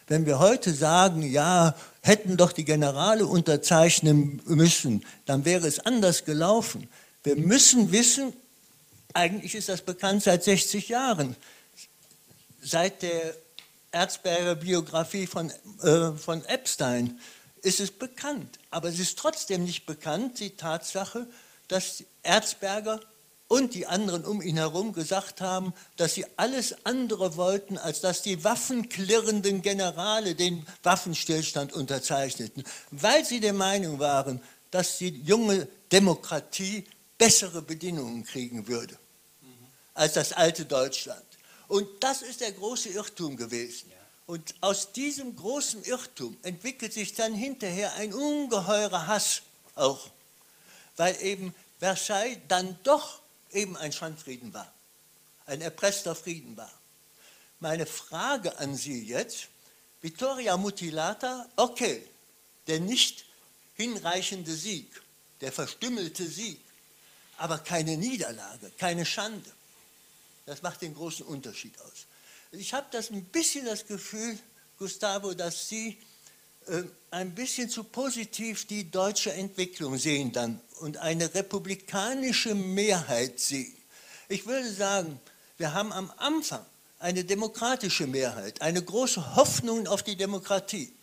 Wenn wir heute sagen, ja, hätten doch die Generale unterzeichnen müssen, dann wäre es anders gelaufen. Wir müssen wissen, eigentlich ist das bekannt seit 60 Jahren, seit der Erzberger Biografie von, äh, von Epstein ist es bekannt. Aber es ist trotzdem nicht bekannt, die Tatsache, dass Erzberger und die anderen um ihn herum gesagt haben, dass sie alles andere wollten, als dass die waffenklirrenden Generale den Waffenstillstand unterzeichneten, weil sie der Meinung waren, dass die junge Demokratie bessere Bedingungen kriegen würde als das alte Deutschland. Und das ist der große Irrtum gewesen. Und aus diesem großen Irrtum entwickelt sich dann hinterher ein ungeheurer Hass auch, weil eben Versailles dann doch eben ein Schandfrieden war, ein erpresster Frieden war. Meine Frage an Sie jetzt, Vittoria Mutilata, okay, der nicht hinreichende Sieg, der verstümmelte Sieg, aber keine Niederlage, keine Schande. Das macht den großen Unterschied aus. Ich habe das ein bisschen das Gefühl, Gustavo, dass Sie äh, ein bisschen zu positiv die deutsche Entwicklung sehen dann und eine republikanische Mehrheit sehen. Ich würde sagen, wir haben am Anfang eine demokratische Mehrheit, eine große Hoffnung auf die Demokratie.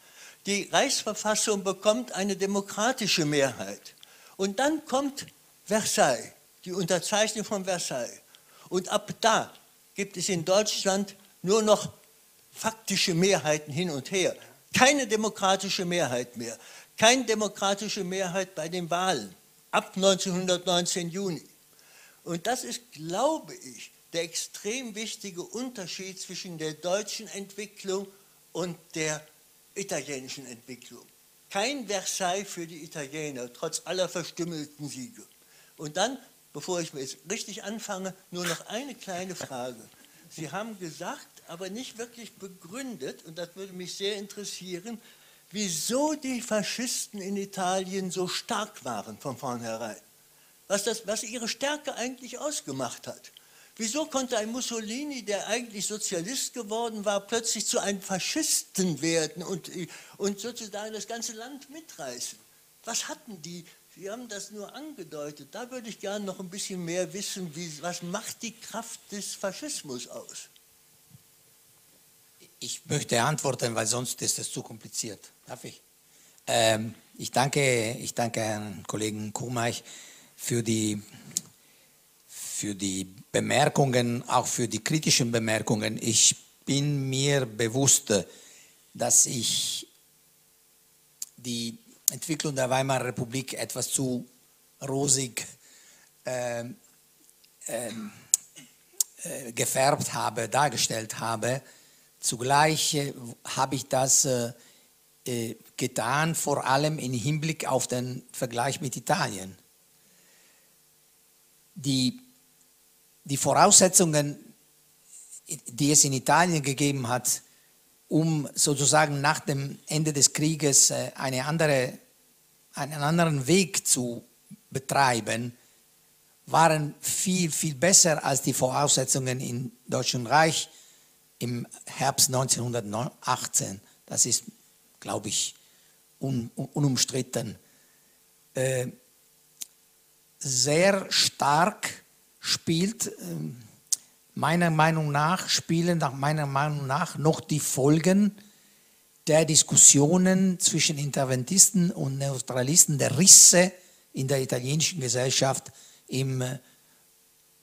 Die Reichsverfassung bekommt eine demokratische Mehrheit. Und dann kommt Versailles, die Unterzeichnung von Versailles. Und ab da gibt es in Deutschland nur noch faktische Mehrheiten hin und her. Keine demokratische Mehrheit mehr. Keine demokratische Mehrheit bei den Wahlen ab 1919 Juni. Und das ist, glaube ich, der extrem wichtige Unterschied zwischen der deutschen Entwicklung und der italienischen Entwicklung. Kein Versailles für die Italiener, trotz aller verstümmelten Siege. Und dann bevor ich jetzt richtig anfange, nur noch eine kleine Frage. Sie haben gesagt, aber nicht wirklich begründet, und das würde mich sehr interessieren, wieso die Faschisten in Italien so stark waren von vornherein. Was, das, was ihre Stärke eigentlich ausgemacht hat. Wieso konnte ein Mussolini, der eigentlich Sozialist geworden war, plötzlich zu einem Faschisten werden und, und sozusagen das ganze Land mitreißen? Was hatten die Sie haben das nur angedeutet. Da würde ich gerne noch ein bisschen mehr wissen, wie, was macht die Kraft des Faschismus aus? Ich möchte antworten, weil sonst ist es zu kompliziert. Darf ich? Ähm, ich, danke, ich danke Herrn Kollegen Kuhmeich für die, für die Bemerkungen, auch für die kritischen Bemerkungen. Ich bin mir bewusst, dass ich die Entwicklung der Weimarer Republik etwas zu rosig äh, äh, gefärbt habe, dargestellt habe. Zugleich äh, habe ich das äh, äh, getan, vor allem im Hinblick auf den Vergleich mit Italien. Die, die Voraussetzungen, die es in Italien gegeben hat, um sozusagen nach dem Ende des Krieges äh, eine andere, einen anderen Weg zu betreiben, waren viel, viel besser als die Voraussetzungen im Deutschen Reich im Herbst 1918. Das ist, glaube ich, un, unumstritten. Äh, sehr stark spielt äh, meiner Meinung nach spielen nach meiner Meinung nach noch die Folgen der Diskussionen zwischen Interventisten und Neutralisten, der Risse in der italienischen Gesellschaft im äh,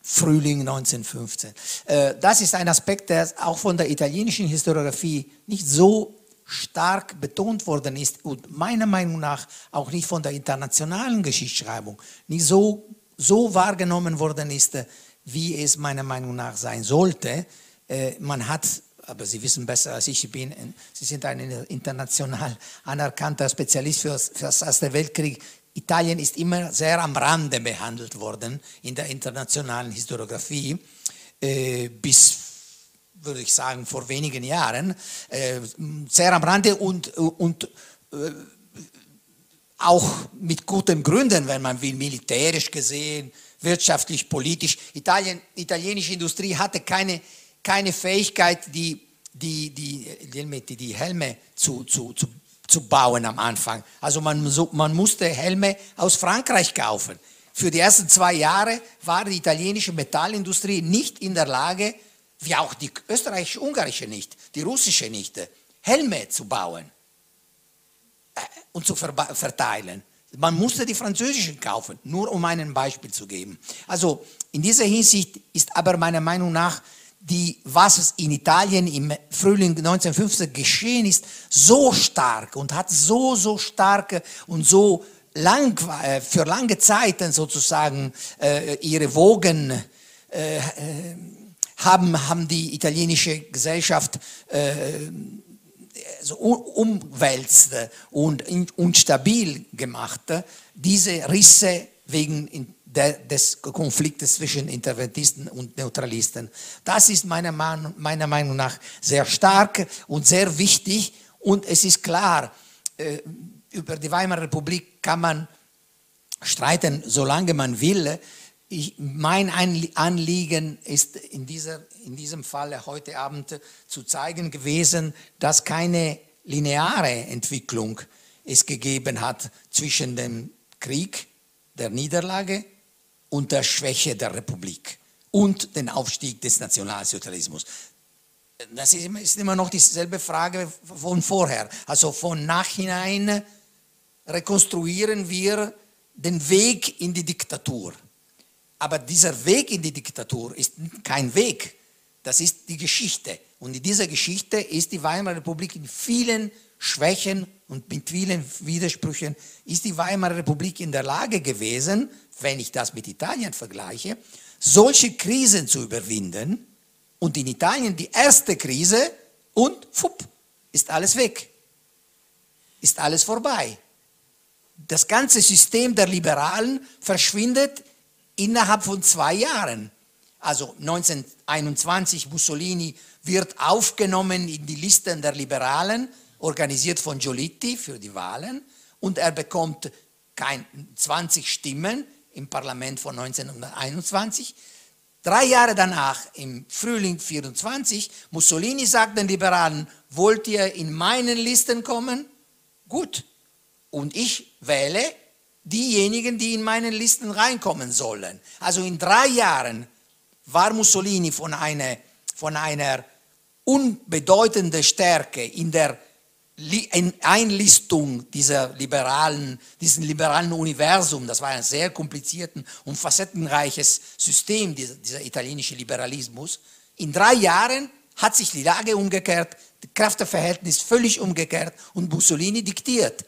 Frühling 1915. Äh, das ist ein Aspekt, der auch von der italienischen Historiografie nicht so stark betont worden ist und meiner Meinung nach auch nicht von der internationalen Geschichtsschreibung nicht so, so wahrgenommen worden ist wie es meiner Meinung nach sein sollte. Äh, man hat, aber Sie wissen besser als ich bin, Sie sind ein international anerkannter Spezialist für, für das Erste Weltkrieg. Italien ist immer sehr am Rande behandelt worden in der internationalen Historiografie, äh, bis, würde ich sagen, vor wenigen Jahren. Äh, sehr am Rande und, und auch mit guten Gründen, wenn man will, militärisch gesehen, wirtschaftlich, politisch. Italien, italienische Industrie hatte keine, keine Fähigkeit, die, die, die, die Helme zu, zu, zu, zu bauen am Anfang. Also man, man musste Helme aus Frankreich kaufen. Für die ersten zwei Jahre war die italienische Metallindustrie nicht in der Lage, wie auch die österreichische-ungarische nicht, die russische nicht, Helme zu bauen äh, und zu verteilen. Man musste die französischen kaufen, nur um ein Beispiel zu geben. Also in dieser Hinsicht ist aber meiner Meinung nach die, was in Italien im Frühling 1915 geschehen ist, so stark und hat so, so starke und so lang, äh, für lange Zeiten sozusagen äh, ihre Wogen äh haben, haben die italienische Gesellschaft äh, so umwälzte und unstabil gemachte, diese Risse wegen des Konfliktes zwischen Interventisten und Neutralisten. Das ist meiner, meiner Meinung nach sehr stark und sehr wichtig. Und es ist klar, äh, über die Weimarer Republik kann man streiten, solange man will. Ich, mein Anliegen ist in, dieser, in diesem Fall heute Abend zu zeigen gewesen, dass keine lineare Entwicklung es gegeben hat zwischen dem Krieg, der Niederlage und der Schwäche der Republik und den Aufstieg des Nationalsozialismus. Das ist immer noch dieselbe Frage von vorher. Also von nachhinein rekonstruieren wir den Weg in die Diktatur. Aber dieser Weg in die Diktatur ist kein Weg, das ist die Geschichte. Und in dieser Geschichte ist die Weimarer Republik in vielen Schwächen und mit vielen Widersprüchen, ist die Weimarer Republik in der Lage gewesen, wenn ich das mit Italien vergleiche, solche Krisen zu überwinden. Und in Italien die erste Krise und fupp, ist alles weg. Ist alles vorbei. Das ganze System der Liberalen verschwindet innerhalb von zwei Jahren. Also 1921 Mussolini wird aufgenommen in die Listen der Liberalen, organisiert von Giolitti für die Wahlen und er bekommt kein, 20 Stimmen im Parlament von 1921. Drei Jahre danach, im Frühling 24, Mussolini sagt den Liberalen, wollt ihr in meinen Listen kommen? Gut. Und ich wähle diejenigen, die in meinen Listen reinkommen sollen. Also in drei Jahren war Mussolini von einer, von einer unbedeutenden Stärke in der Einlistung dieser liberalen, diesen liberalen Universum, das war ein sehr kompliziertes und facettenreiches System, dieser, dieser italienische Liberalismus. In drei Jahren hat sich die Lage umgekehrt, das Kräfteverhältnis völlig umgekehrt und Mussolini diktiert,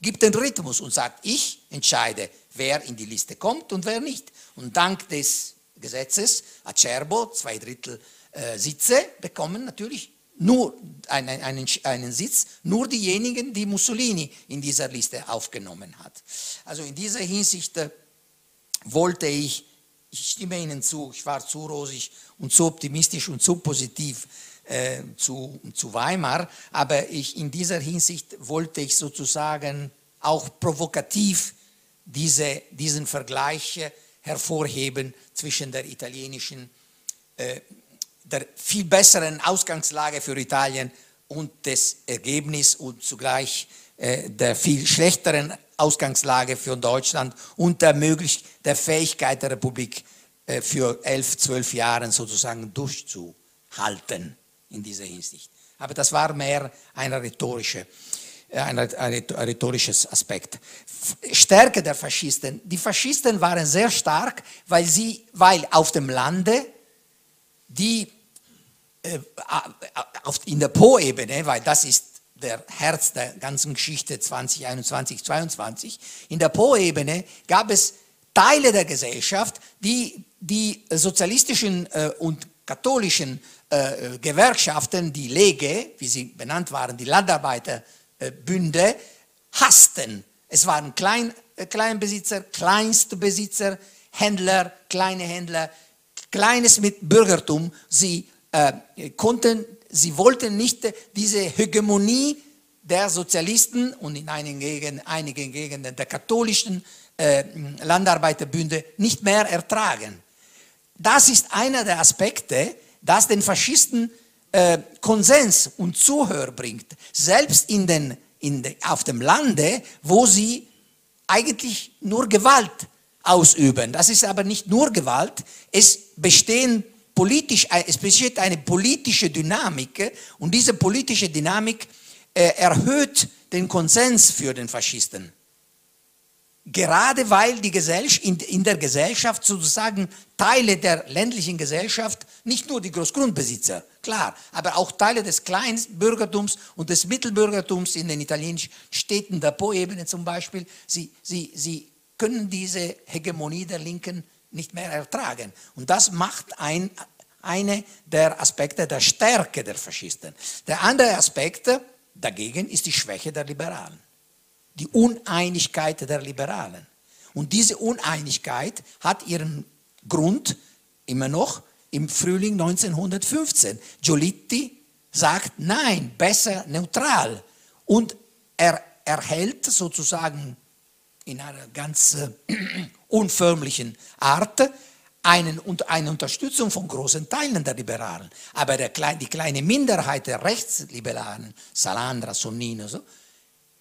gibt den Rhythmus und sagt, ich entscheide, wer in die Liste kommt und wer nicht. Und dank des Gesetzes, Acerbo, zwei Drittel äh, Sitze, bekommen natürlich nur einen, einen, einen Sitz, nur diejenigen, die Mussolini in dieser Liste aufgenommen hat. Also in dieser Hinsicht äh, wollte ich, ich stimme Ihnen zu, ich war zu rosig und zu optimistisch und zu positiv äh, zu, zu Weimar, aber ich, in dieser Hinsicht wollte ich sozusagen auch provokativ diese, diesen Vergleich hervorheben zwischen der italienischen äh, der viel besseren Ausgangslage für Italien und das Ergebnis und zugleich äh, der viel schlechteren Ausgangslage für Deutschland und der, möglich, der Fähigkeit der Republik äh, für elf, zwölf Jahre sozusagen durchzuhalten in dieser Hinsicht. Aber das war mehr ein rhetorische, äh, ein, rhetorisches Aspekt. Stärke der Faschisten. Die Faschisten waren sehr stark, weil sie, weil auf dem Lande die äh, in der Po-Ebene, weil das ist der Herz der ganzen Geschichte 2021, 2022, in der Po-Ebene gab es Teile der Gesellschaft, die die sozialistischen äh, und katholischen äh, Gewerkschaften, die Lege, wie sie benannt waren, die Landarbeiterbünde, hassten. Es waren Klein, Kleinbesitzer, Kleinstbesitzer, Händler, kleine Händler, kleines mit Bürgertum. Sie äh, konnten, sie wollten nicht diese Hegemonie der Sozialisten und in einigen Gegenden, einigen Gegenden der katholischen äh, Landarbeiterbünde nicht mehr ertragen. Das ist einer der Aspekte, das den Faschisten äh, Konsens und Zuhör bringt, selbst in den, in de, auf dem Lande, wo sie eigentlich nur Gewalt ausüben. Das ist aber nicht nur Gewalt, es bestehen politisch, äh, es besteht eine politische Dynamik und diese politische Dynamik äh, erhöht den Konsens für den Faschisten. Gerade weil die Gesellschaft, in, in der Gesellschaft sozusagen Teile der ländlichen Gesellschaft, nicht nur die Großgrundbesitzer, klar, aber auch Teile des Kleinbürgertums und des Mittelbürgertums in den italienischen Städten der Po-Ebene zum Beispiel, sie, sie, sie können diese Hegemonie der Linken nicht mehr ertragen. Und das macht ein, eine der Aspekte der Stärke der Faschisten. Der andere Aspekt dagegen ist die Schwäche der Liberalen, die Uneinigkeit der Liberalen. Und diese Uneinigkeit hat ihren Grund immer noch im Frühling 1915. Giolitti sagt, nein, besser neutral. Und er erhält sozusagen in einer ganz äh, unförmlichen Art einen, eine Unterstützung von großen Teilen der Liberalen. Aber der, die kleine Minderheit der Rechtsliberalen, Salandra, Sonnino, so,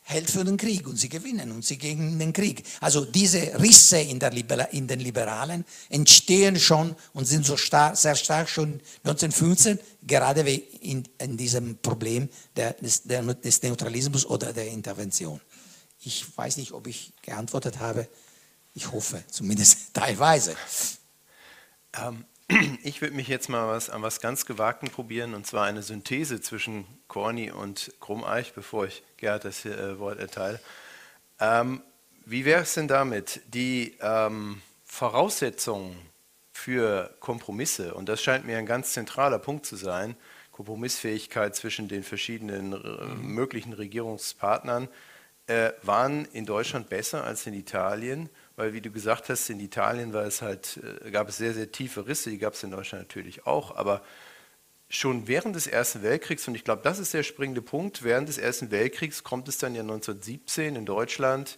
hält für den Krieg und sie gewinnen und sie gegen den Krieg. Also diese Risse in, der Libera in den Liberalen entstehen schon und sind so star sehr stark schon 1915, gerade in, in diesem Problem der, des, der, des Neutralismus oder der Intervention. Ich weiß nicht, ob ich geantwortet habe. Ich hoffe, zumindest teilweise. Ähm, ich würde mich jetzt mal was, an was ganz Gewagten probieren, und zwar eine Synthese zwischen Corny und Krummeich, bevor ich Gerhard das äh, Wort erteile. Ähm, wie wäre es denn damit? Die ähm, Voraussetzungen für Kompromisse, und das scheint mir ein ganz zentraler Punkt zu sein, Kompromissfähigkeit zwischen den verschiedenen äh, möglichen Regierungspartnern, äh, waren in Deutschland besser als in Italien, weil wie du gesagt hast, in Italien war es halt, äh, gab es sehr, sehr tiefe Risse, die gab es in Deutschland natürlich auch, aber schon während des Ersten Weltkriegs, und ich glaube, das ist der springende Punkt, während des Ersten Weltkriegs kommt es dann ja 1917 in Deutschland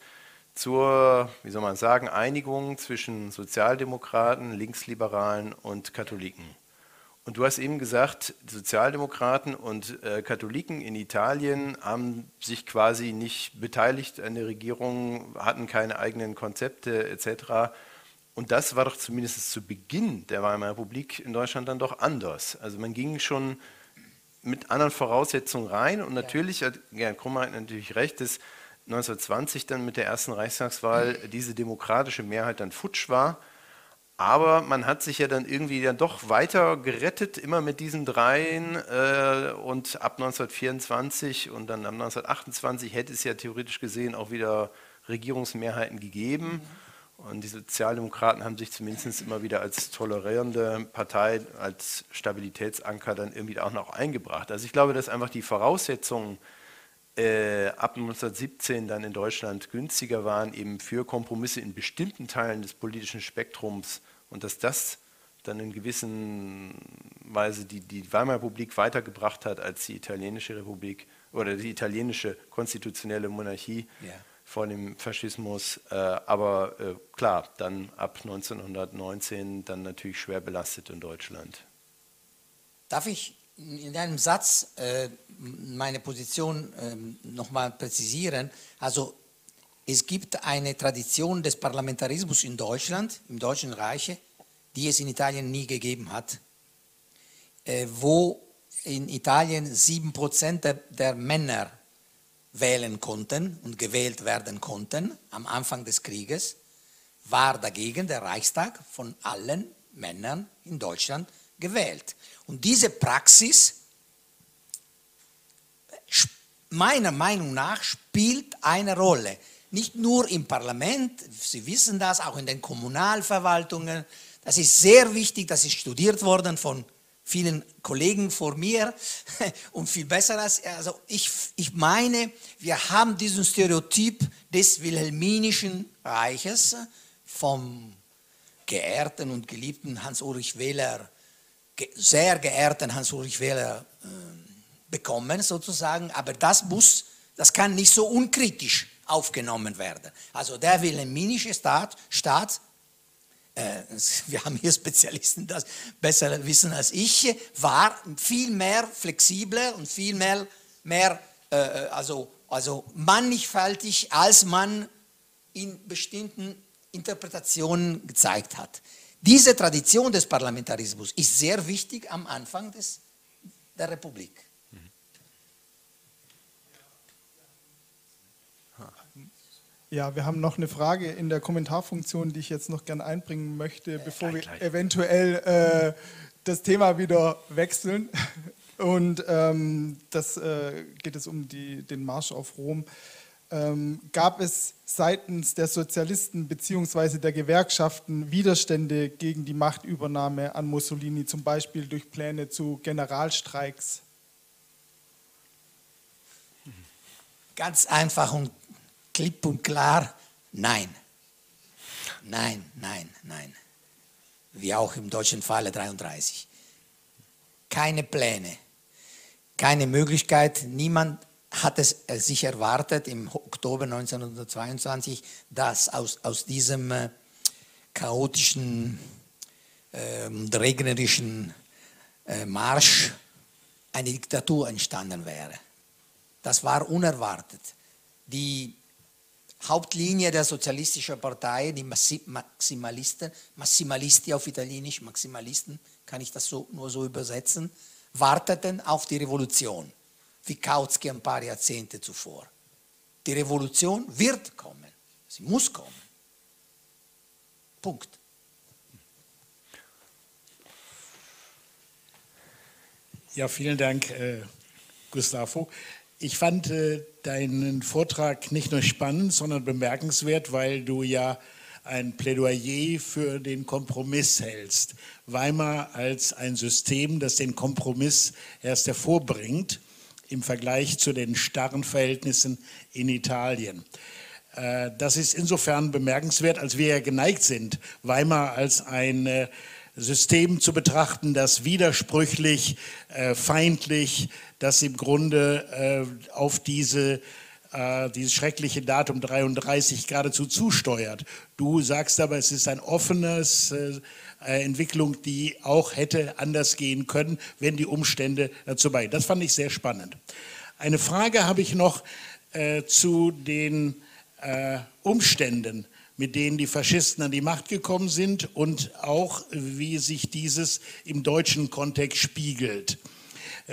zur, wie soll man sagen, Einigung zwischen Sozialdemokraten, Linksliberalen und Katholiken. Und du hast eben gesagt, Sozialdemokraten und äh, Katholiken in Italien haben sich quasi nicht beteiligt an der Regierung, hatten keine eigenen Konzepte etc. Und das war doch zumindest zu Beginn der Weimarer Republik in Deutschland dann doch anders. Also man ging schon mit anderen Voraussetzungen rein und natürlich hat Gerd Krummer hat natürlich recht, dass 1920 dann mit der ersten Reichstagswahl diese demokratische Mehrheit dann futsch war aber man hat sich ja dann irgendwie dann doch weiter gerettet, immer mit diesen dreien. Äh, und ab 1924 und dann ab 1928 hätte es ja theoretisch gesehen auch wieder Regierungsmehrheiten gegeben. Und die Sozialdemokraten haben sich zumindest immer wieder als tolerierende Partei, als Stabilitätsanker dann irgendwie auch noch eingebracht. Also ich glaube, dass einfach die Voraussetzungen äh, ab 1917 dann in Deutschland günstiger waren, eben für Kompromisse in bestimmten Teilen des politischen Spektrums und dass das dann in gewisser Weise die, die Weimarer Republik weitergebracht hat als die italienische Republik oder die italienische konstitutionelle Monarchie yeah. vor dem Faschismus. Äh, aber äh, klar, dann ab 1919 dann natürlich schwer belastet in Deutschland. Darf ich in einem Satz äh, meine Position äh, nochmal präzisieren? Also es gibt eine Tradition des Parlamentarismus in Deutschland, im Deutschen Reich, die es in Italien nie gegeben hat, äh, wo in Italien sieben Prozent der, der Männer wählen konnten und gewählt werden konnten am Anfang des Krieges, war dagegen der Reichstag von allen Männern in Deutschland gewählt. Und diese Praxis meiner Meinung nach spielt eine Rolle nicht nur im Parlament, Sie wissen das, auch in den Kommunalverwaltungen. Das ist sehr wichtig, das ist studiert worden von vielen Kollegen vor mir und viel besser als, also ich, ich meine, wir haben diesen Stereotyp des Wilhelminischen Reiches vom geehrten und geliebten Hans-Ulrich Wähler, sehr geehrten Hans-Ulrich Wähler äh, bekommen sozusagen, aber das muss, das kann nicht so unkritisch aufgenommen werden. Also der wilhelminische Staat, Staat äh, wir haben hier Spezialisten, das besser wissen als ich, war viel mehr flexibler und viel mehr, mehr äh, also, also mannigfaltig, als man in bestimmten Interpretationen gezeigt hat. Diese Tradition des Parlamentarismus ist sehr wichtig am Anfang des, der Republik. Ja, wir haben noch eine Frage in der Kommentarfunktion, die ich jetzt noch gerne einbringen möchte, bevor wir eventuell äh, das Thema wieder wechseln. Und ähm, das äh, geht es um die, den Marsch auf Rom. Ähm, gab es seitens der Sozialisten bzw. der Gewerkschaften Widerstände gegen die Machtübernahme an Mussolini, zum Beispiel durch Pläne zu Generalstreiks? Ganz einfach und klipp und klar, nein. Nein, nein, nein. Wie auch im deutschen Falle 33. Keine Pläne, keine Möglichkeit. Niemand hat es äh, sich erwartet im Oktober 1922, dass aus, aus diesem äh, chaotischen, äh, regnerischen äh, Marsch eine Diktatur entstanden wäre. Das war unerwartet. Die Hauptlinie der Sozialistischen Partei, die Maximalisten, Maximalisti auf Italienisch, Maximalisten, kann ich das so, nur so übersetzen, warteten auf die Revolution, wie Kautsky ein paar Jahrzehnte zuvor. Die Revolution wird kommen, sie muss kommen. Punkt. Ja, vielen Dank, äh, Gustavo. Ich fand äh, deinen Vortrag nicht nur spannend, sondern bemerkenswert, weil du ja ein Plädoyer für den Kompromiss hältst. Weimar als ein System, das den Kompromiss erst hervorbringt im Vergleich zu den starren Verhältnissen in Italien. Äh, das ist insofern bemerkenswert, als wir ja geneigt sind, Weimar als ein äh, System zu betrachten, das widersprüchlich, äh, feindlich, das im Grunde äh, auf diese äh, dieses schreckliche Datum 33 geradezu zusteuert. Du sagst aber, es ist ein offenes äh, Entwicklung, die auch hätte anders gehen können, wenn die Umstände dazu bei. Das fand ich sehr spannend. Eine Frage habe ich noch äh, zu den äh, Umständen, mit denen die Faschisten an die Macht gekommen sind und auch, wie sich dieses im deutschen Kontext spiegelt.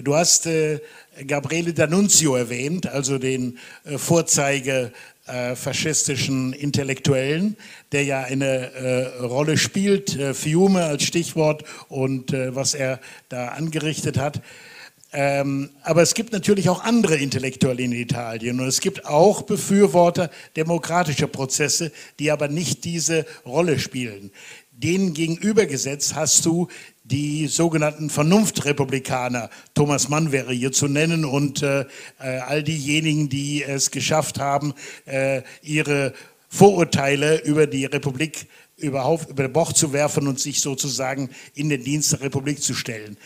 Du hast äh, Gabriele D'Annunzio erwähnt, also den äh, Vorzeige äh, faschistischen Intellektuellen, der ja eine äh, Rolle spielt, äh, Fiume als Stichwort und äh, was er da angerichtet hat. Ähm, aber es gibt natürlich auch andere Intellektuelle in Italien und es gibt auch Befürworter demokratischer Prozesse, die aber nicht diese Rolle spielen. Denen gegenübergesetzt hast du die sogenannten Vernunftrepublikaner, Thomas Mann wäre hier zu nennen, und äh, äh, all diejenigen, die es geschafft haben, äh, ihre Vorurteile über die Republik überhaupt über Bord zu werfen und sich sozusagen in den Dienst der Republik zu stellen.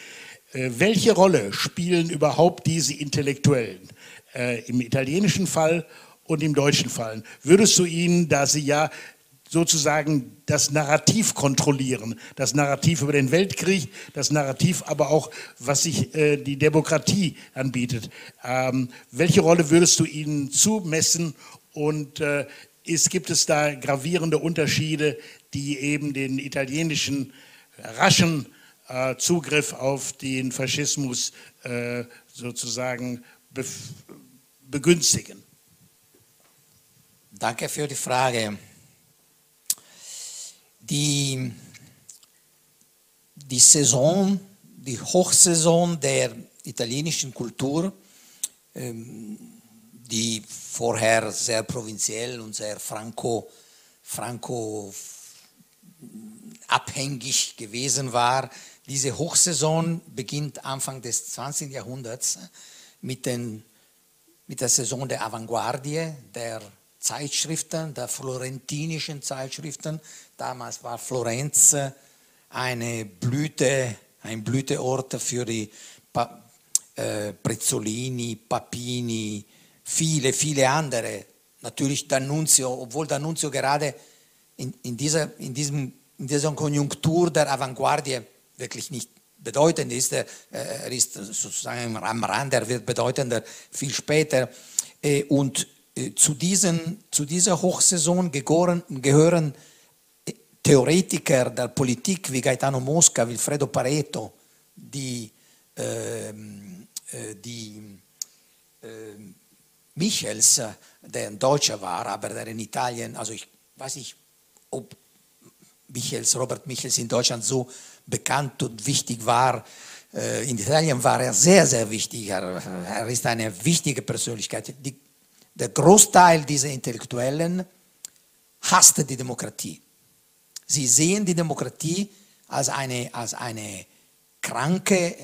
Äh, welche Rolle spielen überhaupt diese Intellektuellen äh, im italienischen Fall und im deutschen Fall? Würdest du ihnen, da sie ja sozusagen das Narrativ kontrollieren, das Narrativ über den Weltkrieg, das Narrativ aber auch, was sich äh, die Demokratie anbietet. Ähm, welche Rolle würdest du ihnen zumessen und äh, ist, gibt es da gravierende Unterschiede, die eben den italienischen raschen Zugriff auf den Faschismus äh, sozusagen begünstigen? Danke für die Frage. Die, die Saison, die Hochsaison der italienischen Kultur, ähm, die vorher sehr provinziell und sehr franco, franco abhängig gewesen war. Diese Hochsaison beginnt Anfang des 20. Jahrhunderts mit, den, mit der Saison der Avantgardie, der Zeitschriften, der florentinischen Zeitschriften. Damals war Florenz eine Blüte, ein Blüteort für die pa äh, Prezzolini, Papini, viele, viele andere. Natürlich D'Annunzio, obwohl D'Annunzio gerade in, in, dieser, in, diesem, in dieser Konjunktur der Avantgardie wirklich nicht bedeutend ist. Er ist sozusagen am Rand, er wird bedeutender viel später. Äh, und äh, zu, diesen, zu dieser Hochsaison gehören, gehören äh, Theoretiker der Politik wie Gaetano Mosca, Wilfredo Pareto, die, ähm, äh, die äh, Michels, der ein Deutscher war, aber der in Italien, also ich weiß nicht, ob Michels, Robert Michels in Deutschland so bekannt und wichtig war. In Italien war er sehr, sehr wichtig. Er, er ist eine wichtige Persönlichkeit. Die der Großteil dieser Intellektuellen hasste die Demokratie. Sie sehen die Demokratie als eine, als eine kranke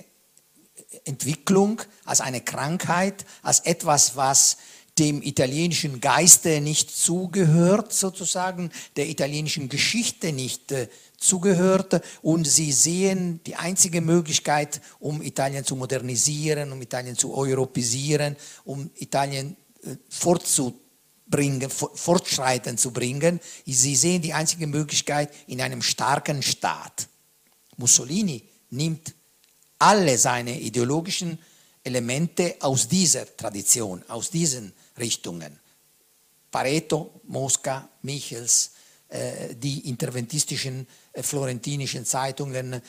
Entwicklung, als eine Krankheit, als etwas, was dem italienischen Geiste nicht zugehört, sozusagen, der italienischen Geschichte nicht äh, zugehört. Und sie sehen die einzige Möglichkeit, um Italien zu modernisieren, um Italien zu europisieren, um Italien fortzubringen, fortschreiten zu bringen. Sie sehen die einzige Möglichkeit in einem starken Staat. Mussolini nimmt alle seine ideologischen Elemente aus dieser Tradition, aus diesen Richtungen. Pareto, Mosca, Michels, äh, die interventistischen äh, florentinischen Zeitungen,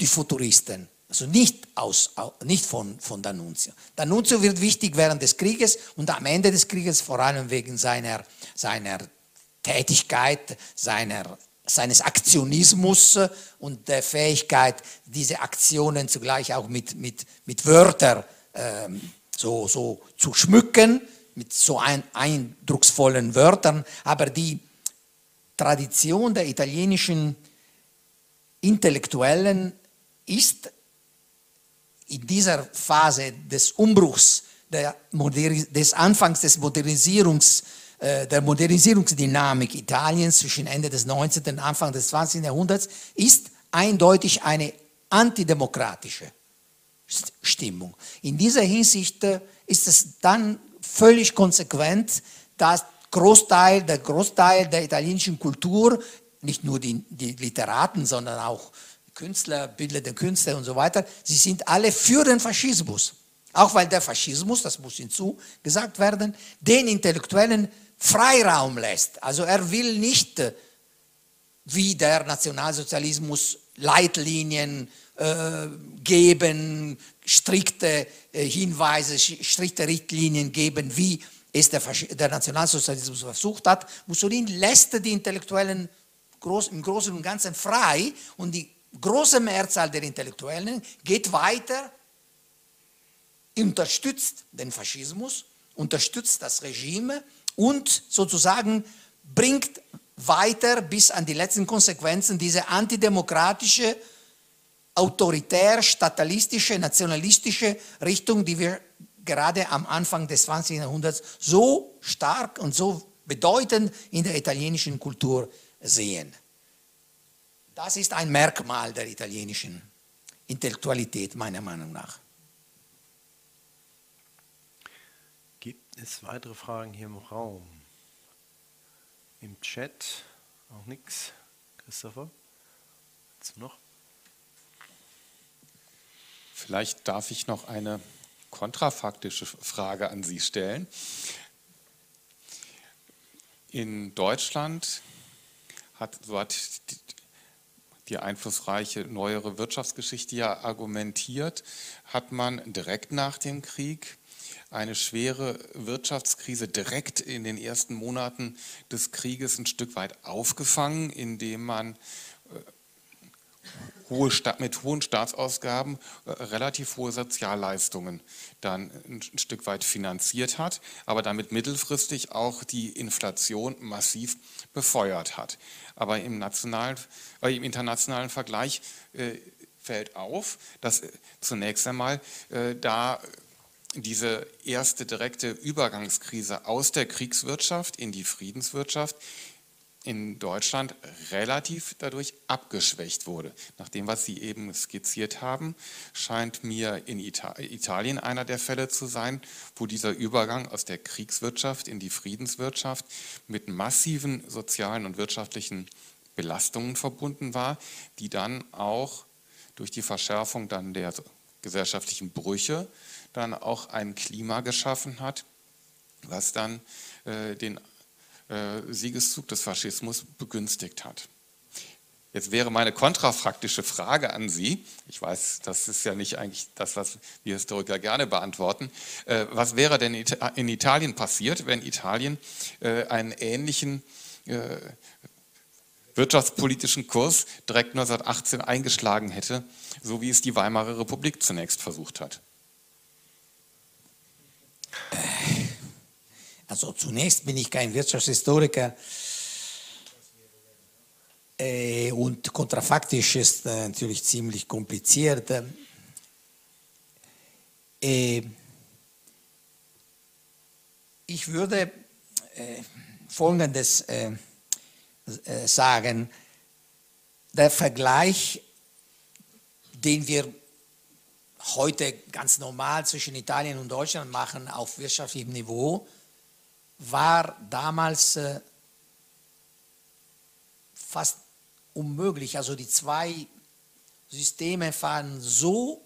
die Futuristen. Also nicht, aus, nicht von, von D'Annunzio. D'Annunzio wird wichtig während des Krieges und am Ende des Krieges vor allem wegen seiner, seiner Tätigkeit, seiner, seines Aktionismus und der Fähigkeit, diese Aktionen zugleich auch mit, mit, mit Wörtern ähm, so, so zu schmücken, mit so ein, eindrucksvollen Wörtern. Aber die Tradition der italienischen Intellektuellen ist in dieser Phase des Umbruchs, des Anfangs des Modernisierungs, äh, der Modernisierungsdynamik Italiens zwischen Ende des 19. und Anfang des 20. Jahrhunderts ist eindeutig eine antidemokratische Stimmung. In dieser Hinsicht äh, ist es dann völlig konsequent, dass Großteil, der Großteil der italienischen Kultur, nicht nur die, die Literaten, sondern auch Künstler, bildende Künstler und so weiter, sie sind alle für den Faschismus. Auch weil der Faschismus, das muss hinzu gesagt werden, den Intellektuellen Freiraum lässt. Also er will nicht äh, wie der Nationalsozialismus Leitlinien äh, geben, strikte äh, Hinweise, strikte Richtlinien geben, wie es der, der, Nationalsozialismus versucht hat. Mussolini lässt die Intellektuellen groß, im Großen und Ganzen frei und die große Mehrzahl der Intellektuellen geht weiter, unterstützt den Faschismus, unterstützt das Regime und sozusagen bringt weiter bis an die letzten Konsequenzen diese antidemokratische, autoritär, statalistische, nationalistische Richtung, die wir gerade am Anfang des 20. Jahrhunderts so stark und so bedeutend in der italienischen Kultur sehen. Das ist ein Merkmal der italienischen Intellektualität, meiner Meinung nach. Gibt es weitere Fragen hier im Raum? Im Chat auch nichts. Christopher, hast du noch? Vielleicht darf ich noch eine kontrafaktische Frage an Sie stellen. In Deutschland hat, so hat die, die einflussreiche neuere Wirtschaftsgeschichte ja argumentiert, hat man direkt nach dem Krieg eine schwere Wirtschaftskrise direkt in den ersten Monaten des Krieges ein Stück weit aufgefangen, indem man hohe, mit hohen Staatsausgaben äh, relativ hohe Sozialleistungen dann ein Stück weit finanziert hat, aber damit mittelfristig auch die Inflation massiv befeuert hat. Aber im, nationalen, äh, im internationalen Vergleich äh, fällt auf, dass äh, zunächst einmal äh, da diese erste direkte Übergangskrise aus der Kriegswirtschaft in die Friedenswirtschaft in Deutschland relativ dadurch abgeschwächt wurde. Nach dem, was Sie eben skizziert haben, scheint mir in Italien einer der Fälle zu sein, wo dieser Übergang aus der Kriegswirtschaft in die Friedenswirtschaft mit massiven sozialen und wirtschaftlichen Belastungen verbunden war, die dann auch durch die Verschärfung dann der gesellschaftlichen Brüche dann auch ein Klima geschaffen hat, was dann äh, den Siegeszug des Faschismus begünstigt hat. Jetzt wäre meine kontrafaktische Frage an Sie, ich weiß, das ist ja nicht eigentlich das, was wir Historiker gerne beantworten, äh, was wäre denn in Italien passiert, wenn Italien äh, einen ähnlichen wirtschaftspolitischen Kurs direkt 1918 eingeschlagen hätte, so wie es die Weimarer Republik zunächst versucht hat? Also zunächst bin ich kein Wirtschaftshistoriker äh, und kontrafaktisch ist äh, natürlich ziemlich kompliziert. Äh, ich würde Folgendes sagen. Der Vergleich, den wir heute ganz normal zwischen Italien und Deutschland machen auf wirtschaftlichem Niveau, war damals äh, fast unmöglich. Also die zwei Systeme waren so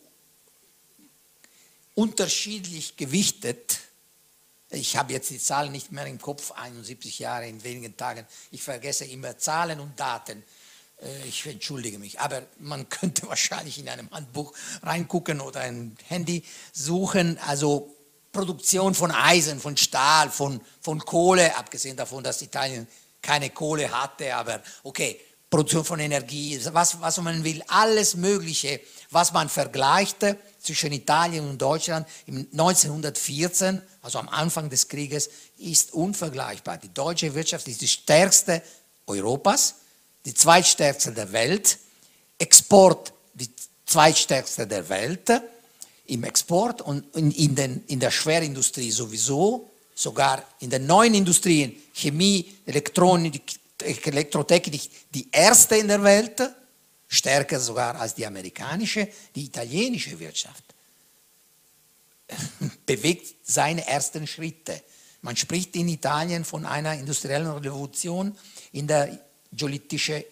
unterschiedlich gewichtet. Ich habe jetzt die Zahlen nicht mehr im Kopf, 71 Jahre in wenigen Tagen. Ich vergesse immer Zahlen und Daten. Äh, ich entschuldige mich, aber man könnte wahrscheinlich in einem Handbuch reingucken oder ein Handy suchen. Also Produktion von Eisen, von Stahl, von, von Kohle, abgesehen davon, dass Italien keine Kohle hatte, aber okay, Produktion von Energie, was, was man will, alles Mögliche, was man vergleichte zwischen Italien und Deutschland im 1914, also am Anfang des Krieges, ist unvergleichbar. Die deutsche Wirtschaft ist die stärkste Europas, die zweitstärkste der Welt, Export die zweitstärkste der Welt im Export und in, den, in der Schwerindustrie sowieso, sogar in den neuen Industrien, Chemie, Elektronik, Elektrotechnik, die erste in der Welt, stärker sogar als die amerikanische, die italienische Wirtschaft bewegt seine ersten Schritte. Man spricht in Italien von einer industriellen Revolution in der giolittischen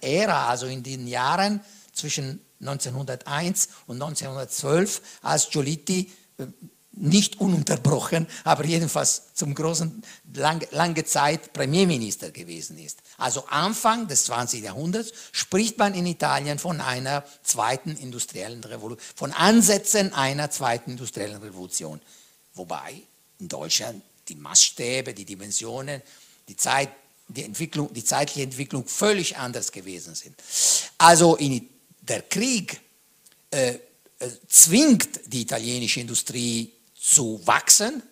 Ära, also in den Jahren zwischen 1901 und 1912, als Giolitti äh, nicht ununterbrochen, aber jedenfalls zum großen, lang, lange Zeit Premierminister gewesen ist. Also Anfang des 20. Jahrhunderts spricht man in Italien von einer zweiten industriellen Revolution, von Ansätzen einer zweiten industriellen Revolution. Wobei in Deutschland die Maßstäbe, die Dimensionen, die Zeit, die Entwicklung, die zeitliche Entwicklung völlig anders gewesen sind. Also in, der Krieg äh, äh zwingt die italienische Industrie zu wachsen,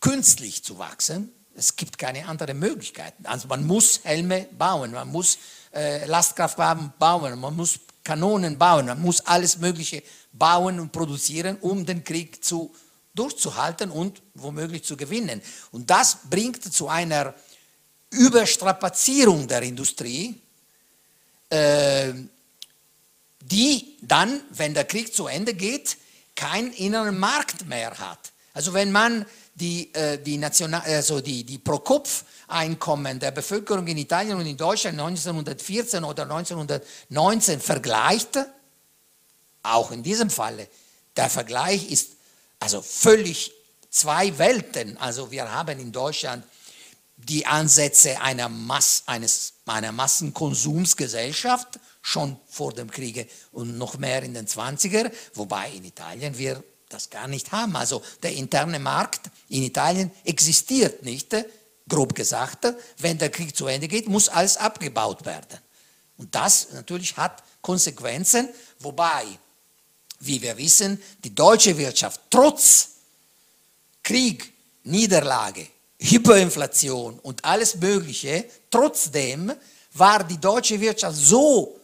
künstlich zu wachsen. Es gibt keine andere Möglichkeiten. Also man muss Helme bauen, man muss äh, Lastkraftwagen bauen, man muss Kanonen bauen, man muss alles Mögliche bauen und produzieren, um den Krieg zu, durchzuhalten und womöglich zu gewinnen. Und das bringt zu einer Überstrapazierung der Industrie, äh, die dann, wenn der Krieg zu Ende geht, keinen inneren Markt mehr hat. Also wenn man die, äh, die, National, also die, die Pro-Kopf-Einkommen der Bevölkerung in Italien und in Deutschland 1914 oder 1919 vergleicht, auch in diesem Falle, der Vergleich ist also völlig zwei Welten. Also wir haben in Deutschland die Ansätze einer, Mass, eines, einer Massenkonsumsgesellschaft schon vor dem Kriege und noch mehr in den 20er, wobei in Italien wir das gar nicht haben. Also der interne Markt in Italien existiert nicht, grob gesagt. Wenn der Krieg zu Ende geht, muss alles abgebaut werden. Und das natürlich hat Konsequenzen, wobei, wie wir wissen, die deutsche Wirtschaft trotz Krieg, Niederlage, Hyperinflation und alles Mögliche, trotzdem war die deutsche Wirtschaft so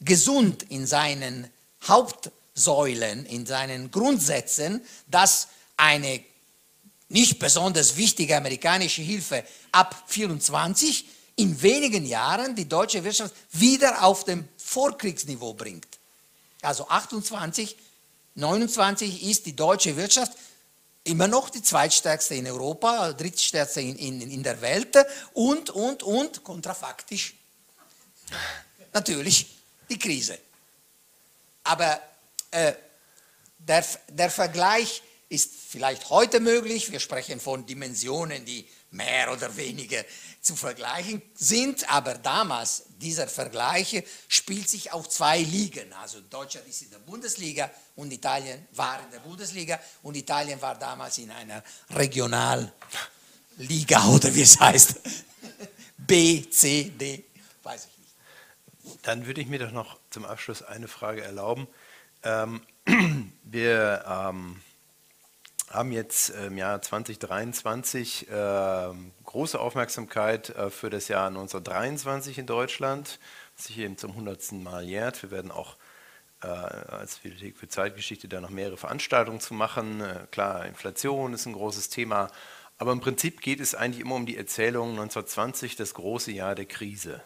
gesund in seinen Hauptsäulen, in seinen Grundsätzen, dass eine nicht besonders wichtige amerikanische Hilfe ab 24 in wenigen Jahren die deutsche Wirtschaft wieder auf dem Vorkriegsniveau bringt. Also 28, 29 ist die deutsche Wirtschaft immer noch die zweitstärkste in Europa, drittstärkste in, in, in der Welt und, und, und, kontrafaktisch. Natürlich die Krise. Aber äh, der, der Vergleich ist vielleicht heute möglich. Wir sprechen von Dimensionen, die mehr oder weniger zu vergleichen sind, aber damals, dieser Vergleich spielt sich auf zwei Ligen. Also Deutschland ist in der Bundesliga und Italien war in der Bundesliga und Italien war damals in einer Regionalliga oder wie es heißt. B, C, D, weiß ich dann würde ich mir doch noch zum Abschluss eine Frage erlauben. Ähm, wir ähm, haben jetzt im Jahr 2023 äh, große Aufmerksamkeit äh, für das Jahr 1923 in Deutschland, das sich eben zum 100. Mal jährt. Wir werden auch äh, als Bibliothek für Zeitgeschichte da noch mehrere Veranstaltungen zu machen. Äh, klar, Inflation ist ein großes Thema, aber im Prinzip geht es eigentlich immer um die Erzählung 1920, das große Jahr der Krise.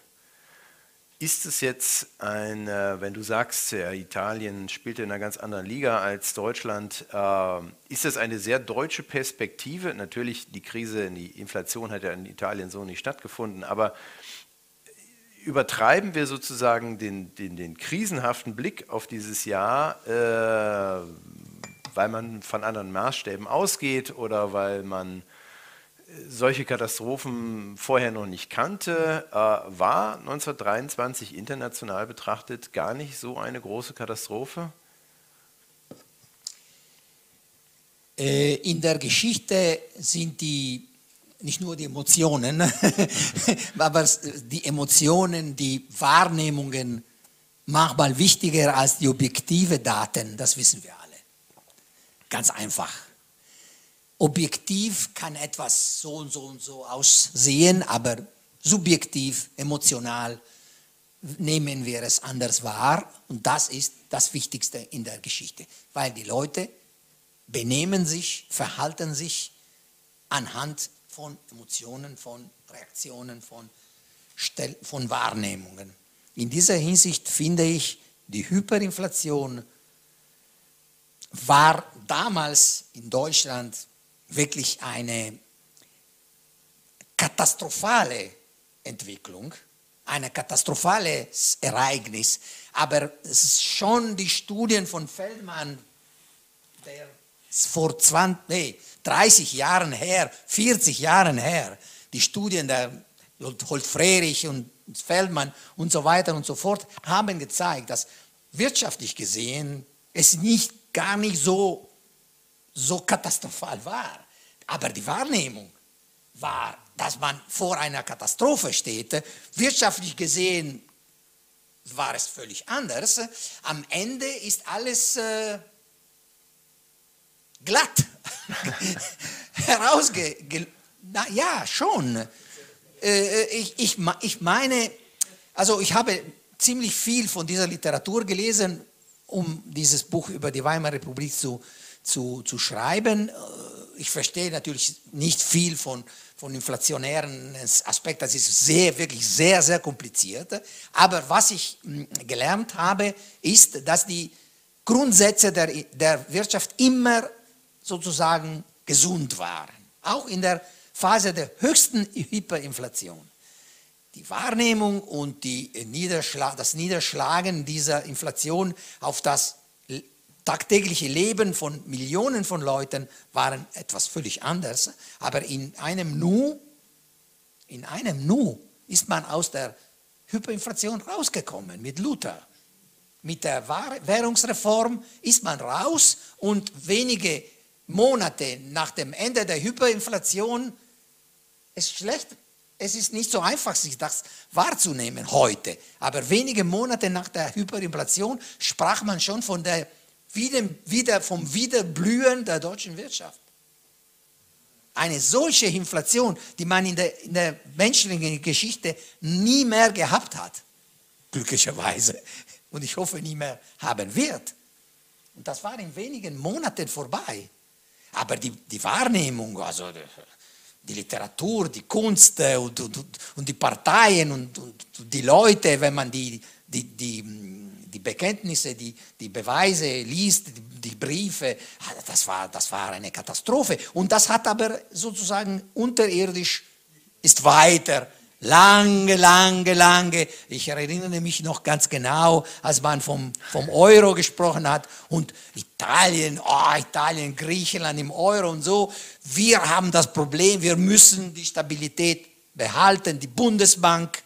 Ist es jetzt ein, äh, wenn du sagst, Italien spielt in einer ganz anderen Liga als Deutschland, äh, ist das eine sehr deutsche Perspektive? Natürlich, die Krise, die Inflation hat ja in Italien so nicht stattgefunden, aber übertreiben wir sozusagen den, den, den krisenhaften Blick auf dieses Jahr, äh, weil man von anderen Maßstäben ausgeht oder weil man solche Katastrophen vorher noch nicht kannte, äh, war 1923 international betrachtet gar nicht so eine große Katastrophe? Äh, in der Geschichte sind die nicht nur die Emotionen, aber die Emotionen, die Wahrnehmungen manchmal wichtiger als die objektive Daten, das wissen wir alle. Ganz einfach objektiv kann etwas so und so und so aussehen, aber subjektiv, emotional nehmen wir es anders wahr. Und das ist das Wichtigste in der Geschichte, weil die Leute benehmen sich, verhalten sich anhand von Emotionen, von Reaktionen, von, Stel von Wahrnehmungen. In dieser Hinsicht finde ich die Hyperinflation war damals in Deutschland wirklich eine katastrophale Entwicklung, ein katastrophales Ereignis. Aber es ist schon die Studien von Feldmann, der vor 20, nee, 30 Jahren her, 40 Jahren her, die Studien der Holt Frerich und Feldmann und so weiter und so fort haben gezeigt, dass wirtschaftlich gesehen es nicht gar nicht so, so katastrophal war. Aber die Wahrnehmung war, dass man vor einer Katastrophe steht. Wirtschaftlich gesehen war es völlig anders. Am Ende ist alles äh, glatt herausge... Na, ja, schon. Äh, ich, ich, ich meine, also ich habe ziemlich viel von dieser Literatur gelesen, um dieses Buch über die Weimarer Republik zu, zu, zu schreiben. Äh, ich verstehe natürlich nicht viel von, von inflationären Aspekten, das ist sehr, wirklich sehr, sehr kompliziert. Aber was ich hm, gelernt habe, ist, dass die Grundsätze der, der Wirtschaft immer sozusagen gesund waren. Auch in der Phase der höchsten Hyperinflation. Die Wahrnehmung und die Niederschlag, das Niederschlagen dieser Inflation auf das tagtägliche Leben von Millionen von Leuten waren etwas völlig anderes. Aber in einem Nu, in einem Nu ist man aus der Hyperinflation rausgekommen mit Luther. Mit der Währungsreform ist man raus und wenige Monate nach dem Ende der Hyperinflation ist schlecht, es ist nicht so einfach, sich das wahrzunehmen heute. Aber wenige Monate nach der Hyperinflation sprach man schon von der wieder, wieder, vom Wiederblühen der deutschen Wirtschaft. Eine solche Inflation, die man in der, in der menschlichen Geschichte nie mehr gehabt hat, glücklicherweise, und ich hoffe nie mehr haben wird. Und das war in wenigen Monaten vorbei. Aber die, die Wahrnehmung, also die Literatur, die Kunst äh, und, und, und die Parteien und, und, die Leute, wenn man die, die, die, die Bekenntnisse, die, die Beweise liest, die, Briefe, ah, das war, das war eine Katastrophe. Und das hat aber sozusagen unterirdisch, ist weiter Lange, lange, lange. Ich erinnere mich noch ganz genau, als man vom, vom Euro gesprochen hat und Italien, oh, Italien, Griechenland im Euro und so. Wir haben das Problem, wir müssen die Stabilität behalten, die Bundesbank.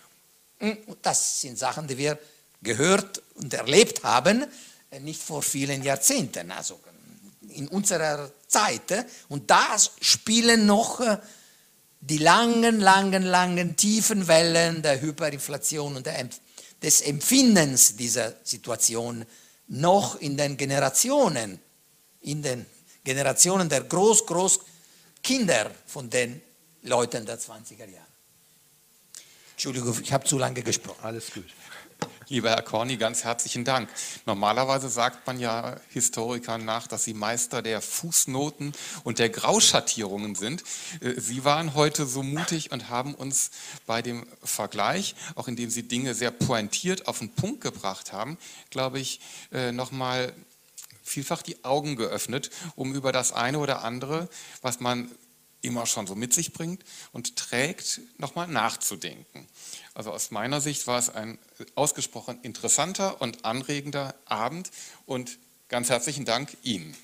Hm, das sind Sachen, die wir gehört und erlebt haben, äh, nicht vor vielen Jahrzehnten, also in unserer Zeit. Und da spielen noch äh, die langen, langen, langen, tiefen Wellen der Hyperinflation und des Empfindens dieser Situation noch in den Generationen, in den Generationen der Groß, Großkinder von den Leuten der 20er Jahre. Entschuldigung, ich habe zu lange gesprochen. Alles gut. Lieber Herr Corny, ganz herzlichen Dank. Normalerweise sagt man ja Historikern nach, dass sie Meister der Fußnoten und der Grauschattierungen sind. Äh, sie waren heute so mutig und haben uns bei dem Vergleich, auch indem Sie Dinge sehr pointiert auf den Punkt gebracht haben, glaube ich, äh, nochmal vielfach die Augen geöffnet, um über das eine oder andere, was man immer schon so mit sich bringt und trägt, nochmal nachzudenken. Also aus meiner Sicht war es ein ausgesprochen interessanter und anregender Abend und ganz herzlichen Dank Ihnen.